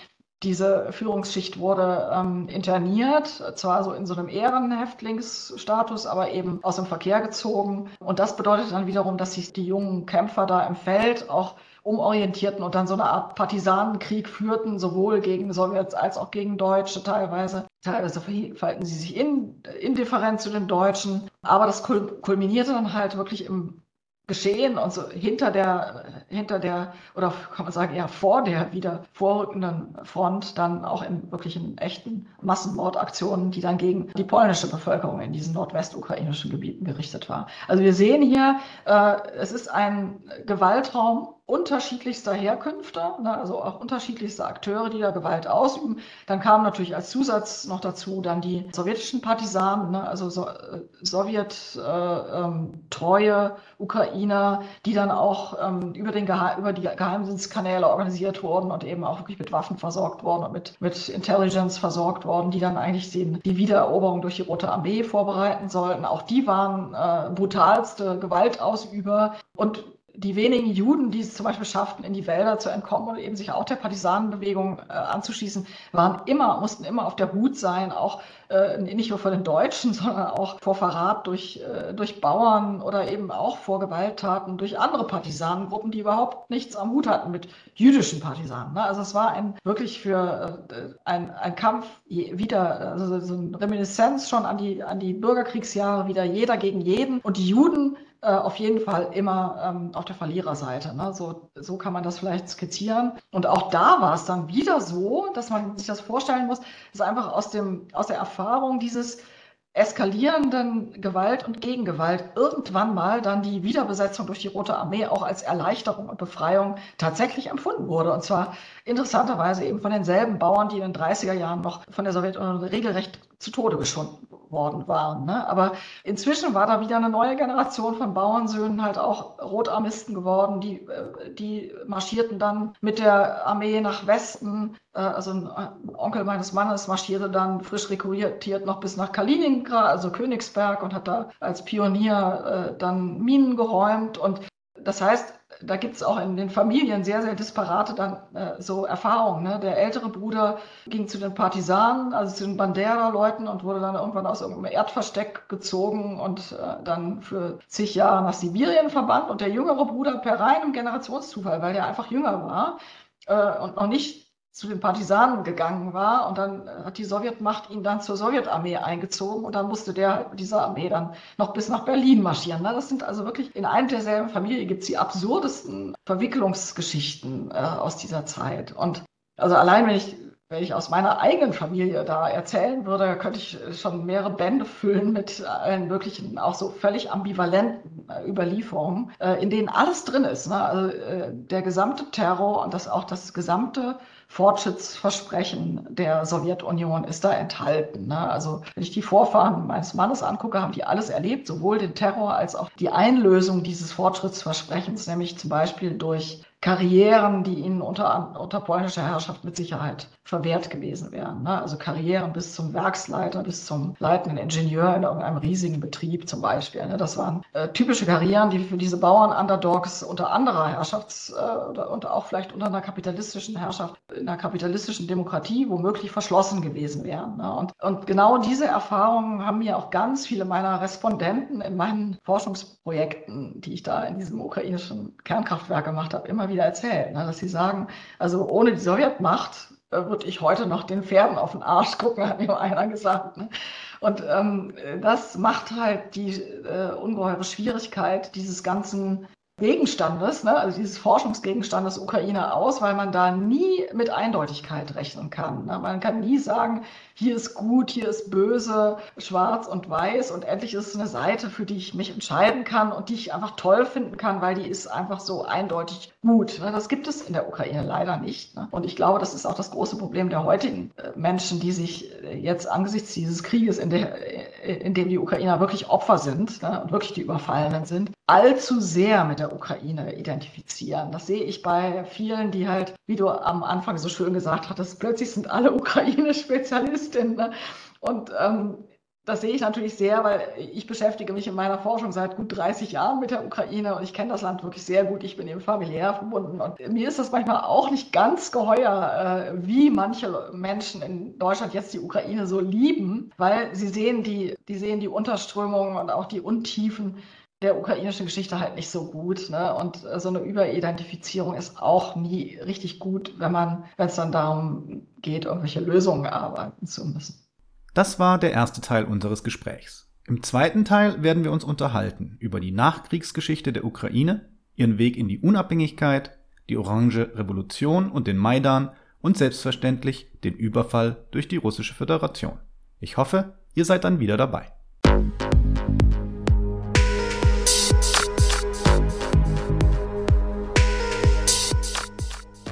diese Führungsschicht wurde ähm, interniert, zwar so in so einem Ehrenhäftlingsstatus, aber eben aus dem Verkehr gezogen. Und das bedeutet dann wiederum, dass sich die jungen Kämpfer da im Feld auch umorientierten und dann so eine Art Partisanenkrieg führten, sowohl gegen Sowjets als auch gegen Deutsche teilweise. Teilweise verhalten sie sich in, indifferent zu den Deutschen. Aber das kulminierte dann halt wirklich im geschehen und so hinter der, hinter der, oder kann man sagen, eher vor der wieder vorrückenden Front dann auch in wirklichen echten Massenmordaktionen, die dann gegen die polnische Bevölkerung in diesen nordwestukrainischen Gebieten gerichtet war. Also wir sehen hier, äh, es ist ein Gewaltraum unterschiedlichster Herkünfte, ne, also auch unterschiedlichste Akteure, die da Gewalt ausüben. Dann kamen natürlich als Zusatz noch dazu dann die sowjetischen Partisanen, ne, also so, äh, Sowjet-treue äh, ähm, Ukrainer, die dann auch ähm, über, den Geheim, über die Geheimdienstkanäle organisiert wurden und eben auch wirklich mit Waffen versorgt worden und mit, mit Intelligence versorgt worden, die dann eigentlich den, die Wiedereroberung durch die Rote Armee vorbereiten sollten. Auch die waren äh, brutalste Gewaltausüber und die wenigen Juden, die es zum Beispiel schafften, in die Wälder zu entkommen und eben sich auch der Partisanenbewegung äh, anzuschließen, waren immer, mussten immer auf der Hut sein, auch äh, nicht nur vor den Deutschen, sondern auch vor Verrat durch, äh, durch Bauern oder eben auch vor Gewalttaten durch andere Partisanengruppen, die überhaupt nichts am Hut hatten mit jüdischen Partisanen. Ne? Also es war ein wirklich für äh, ein, ein Kampf wieder, also so eine Reminiszenz schon an die, an die Bürgerkriegsjahre, wieder jeder gegen jeden. Und die Juden äh, auf jeden Fall immer ähm, auf der Verliererseite. Ne? So, so kann man das vielleicht skizzieren. Und auch da war es dann wieder so, dass man sich das vorstellen muss, dass einfach aus, dem, aus der Erfahrung dieses eskalierenden Gewalt und Gegengewalt irgendwann mal dann die Wiederbesetzung durch die Rote Armee auch als Erleichterung und Befreiung tatsächlich empfunden wurde. Und zwar interessanterweise eben von denselben Bauern, die in den 30er Jahren noch von der Sowjetunion regelrecht zu Tode geschunden worden waren. Ne? Aber inzwischen war da wieder eine neue Generation von Bauernsöhnen halt auch Rotarmisten geworden. Die, äh, die marschierten dann mit der Armee nach Westen. Äh, also ein Onkel meines Mannes marschierte dann frisch rekrutiert noch bis nach Kaliningrad, also Königsberg, und hat da als Pionier äh, dann Minen geräumt. Und das heißt, da gibt es auch in den Familien sehr, sehr disparate dann äh, so Erfahrungen. Ne? Der ältere Bruder ging zu den Partisanen, also zu den Bandera-Leuten und wurde dann irgendwann aus irgendeinem Erdversteck gezogen und äh, dann für zig Jahre nach Sibirien verbannt. Und der jüngere Bruder per reinem Generationszufall, weil der einfach jünger war äh, und noch nicht zu den Partisanen gegangen war und dann hat die Sowjetmacht ihn dann zur Sowjetarmee eingezogen und dann musste der dieser Armee dann noch bis nach Berlin marschieren. Das sind also wirklich in einem derselben Familie gibt es die absurdesten Verwicklungsgeschichten äh, aus dieser Zeit. Und also allein wenn ich wenn ich aus meiner eigenen Familie da erzählen würde, könnte ich schon mehrere Bände füllen mit allen möglichen, auch so völlig ambivalenten äh, Überlieferungen, äh, in denen alles drin ist. Ne? Also äh, der gesamte Terror und das auch das gesamte Fortschrittsversprechen der Sowjetunion ist da enthalten. Ne? Also wenn ich die Vorfahren meines Mannes angucke, haben die alles erlebt, sowohl den Terror als auch die Einlösung dieses Fortschrittsversprechens, nämlich zum Beispiel durch Karrieren, die ihnen unter, unter polnischer Herrschaft mit Sicherheit verwehrt gewesen wären. Ne? Also Karrieren bis zum Werksleiter, bis zum leitenden Ingenieur in irgendeinem riesigen Betrieb zum Beispiel. Ne? Das waren äh, typische Karrieren, die für diese Bauern-Underdogs unter anderer Herrschafts- äh, unter, auch vielleicht unter einer kapitalistischen Herrschaft, in einer kapitalistischen Demokratie womöglich verschlossen gewesen wären. Ne? Und, und genau diese Erfahrungen haben mir auch ganz viele meiner Respondenten in meinen Forschungsprojekten, die ich da in diesem ukrainischen Kernkraftwerk gemacht habe, immer wieder erzählt, ne? dass sie sagen, also ohne die Sowjetmacht äh, würde ich heute noch den Pferden auf den Arsch gucken, hat mir einer gesagt. Ne? Und ähm, das macht halt die äh, ungeheure Schwierigkeit dieses ganzen Gegenstandes, ne, also dieses Forschungsgegenstandes Ukraine aus, weil man da nie mit Eindeutigkeit rechnen kann. Ne? Man kann nie sagen, hier ist gut, hier ist böse, schwarz und weiß und endlich ist es eine Seite, für die ich mich entscheiden kann und die ich einfach toll finden kann, weil die ist einfach so eindeutig gut. Ne? Das gibt es in der Ukraine leider nicht. Ne? Und ich glaube, das ist auch das große Problem der heutigen äh, Menschen, die sich äh, jetzt angesichts dieses Krieges, in, der, äh, in dem die Ukrainer wirklich Opfer sind ne, und wirklich die Überfallenen sind, allzu sehr mit der Ukraine identifizieren. Das sehe ich bei vielen, die halt, wie du am Anfang so schön gesagt hattest, plötzlich sind alle Ukraine-Spezialistinnen. Ne? Und ähm, das sehe ich natürlich sehr, weil ich beschäftige mich in meiner Forschung seit gut 30 Jahren mit der Ukraine und ich kenne das Land wirklich sehr gut. Ich bin eben familiär verbunden und mir ist das manchmal auch nicht ganz geheuer, äh, wie manche Menschen in Deutschland jetzt die Ukraine so lieben, weil sie sehen die, die sehen die Unterströmungen und auch die Untiefen der ukrainischen Geschichte halt nicht so gut. Ne? Und äh, so eine Überidentifizierung ist auch nie richtig gut, wenn man, wenn es dann darum geht, irgendwelche Lösungen erarbeiten zu müssen. Das war der erste Teil unseres Gesprächs. Im zweiten Teil werden wir uns unterhalten über die Nachkriegsgeschichte der Ukraine, ihren Weg in die Unabhängigkeit, die Orange Revolution und den Maidan und selbstverständlich den Überfall durch die russische Föderation. Ich hoffe, ihr seid dann wieder dabei.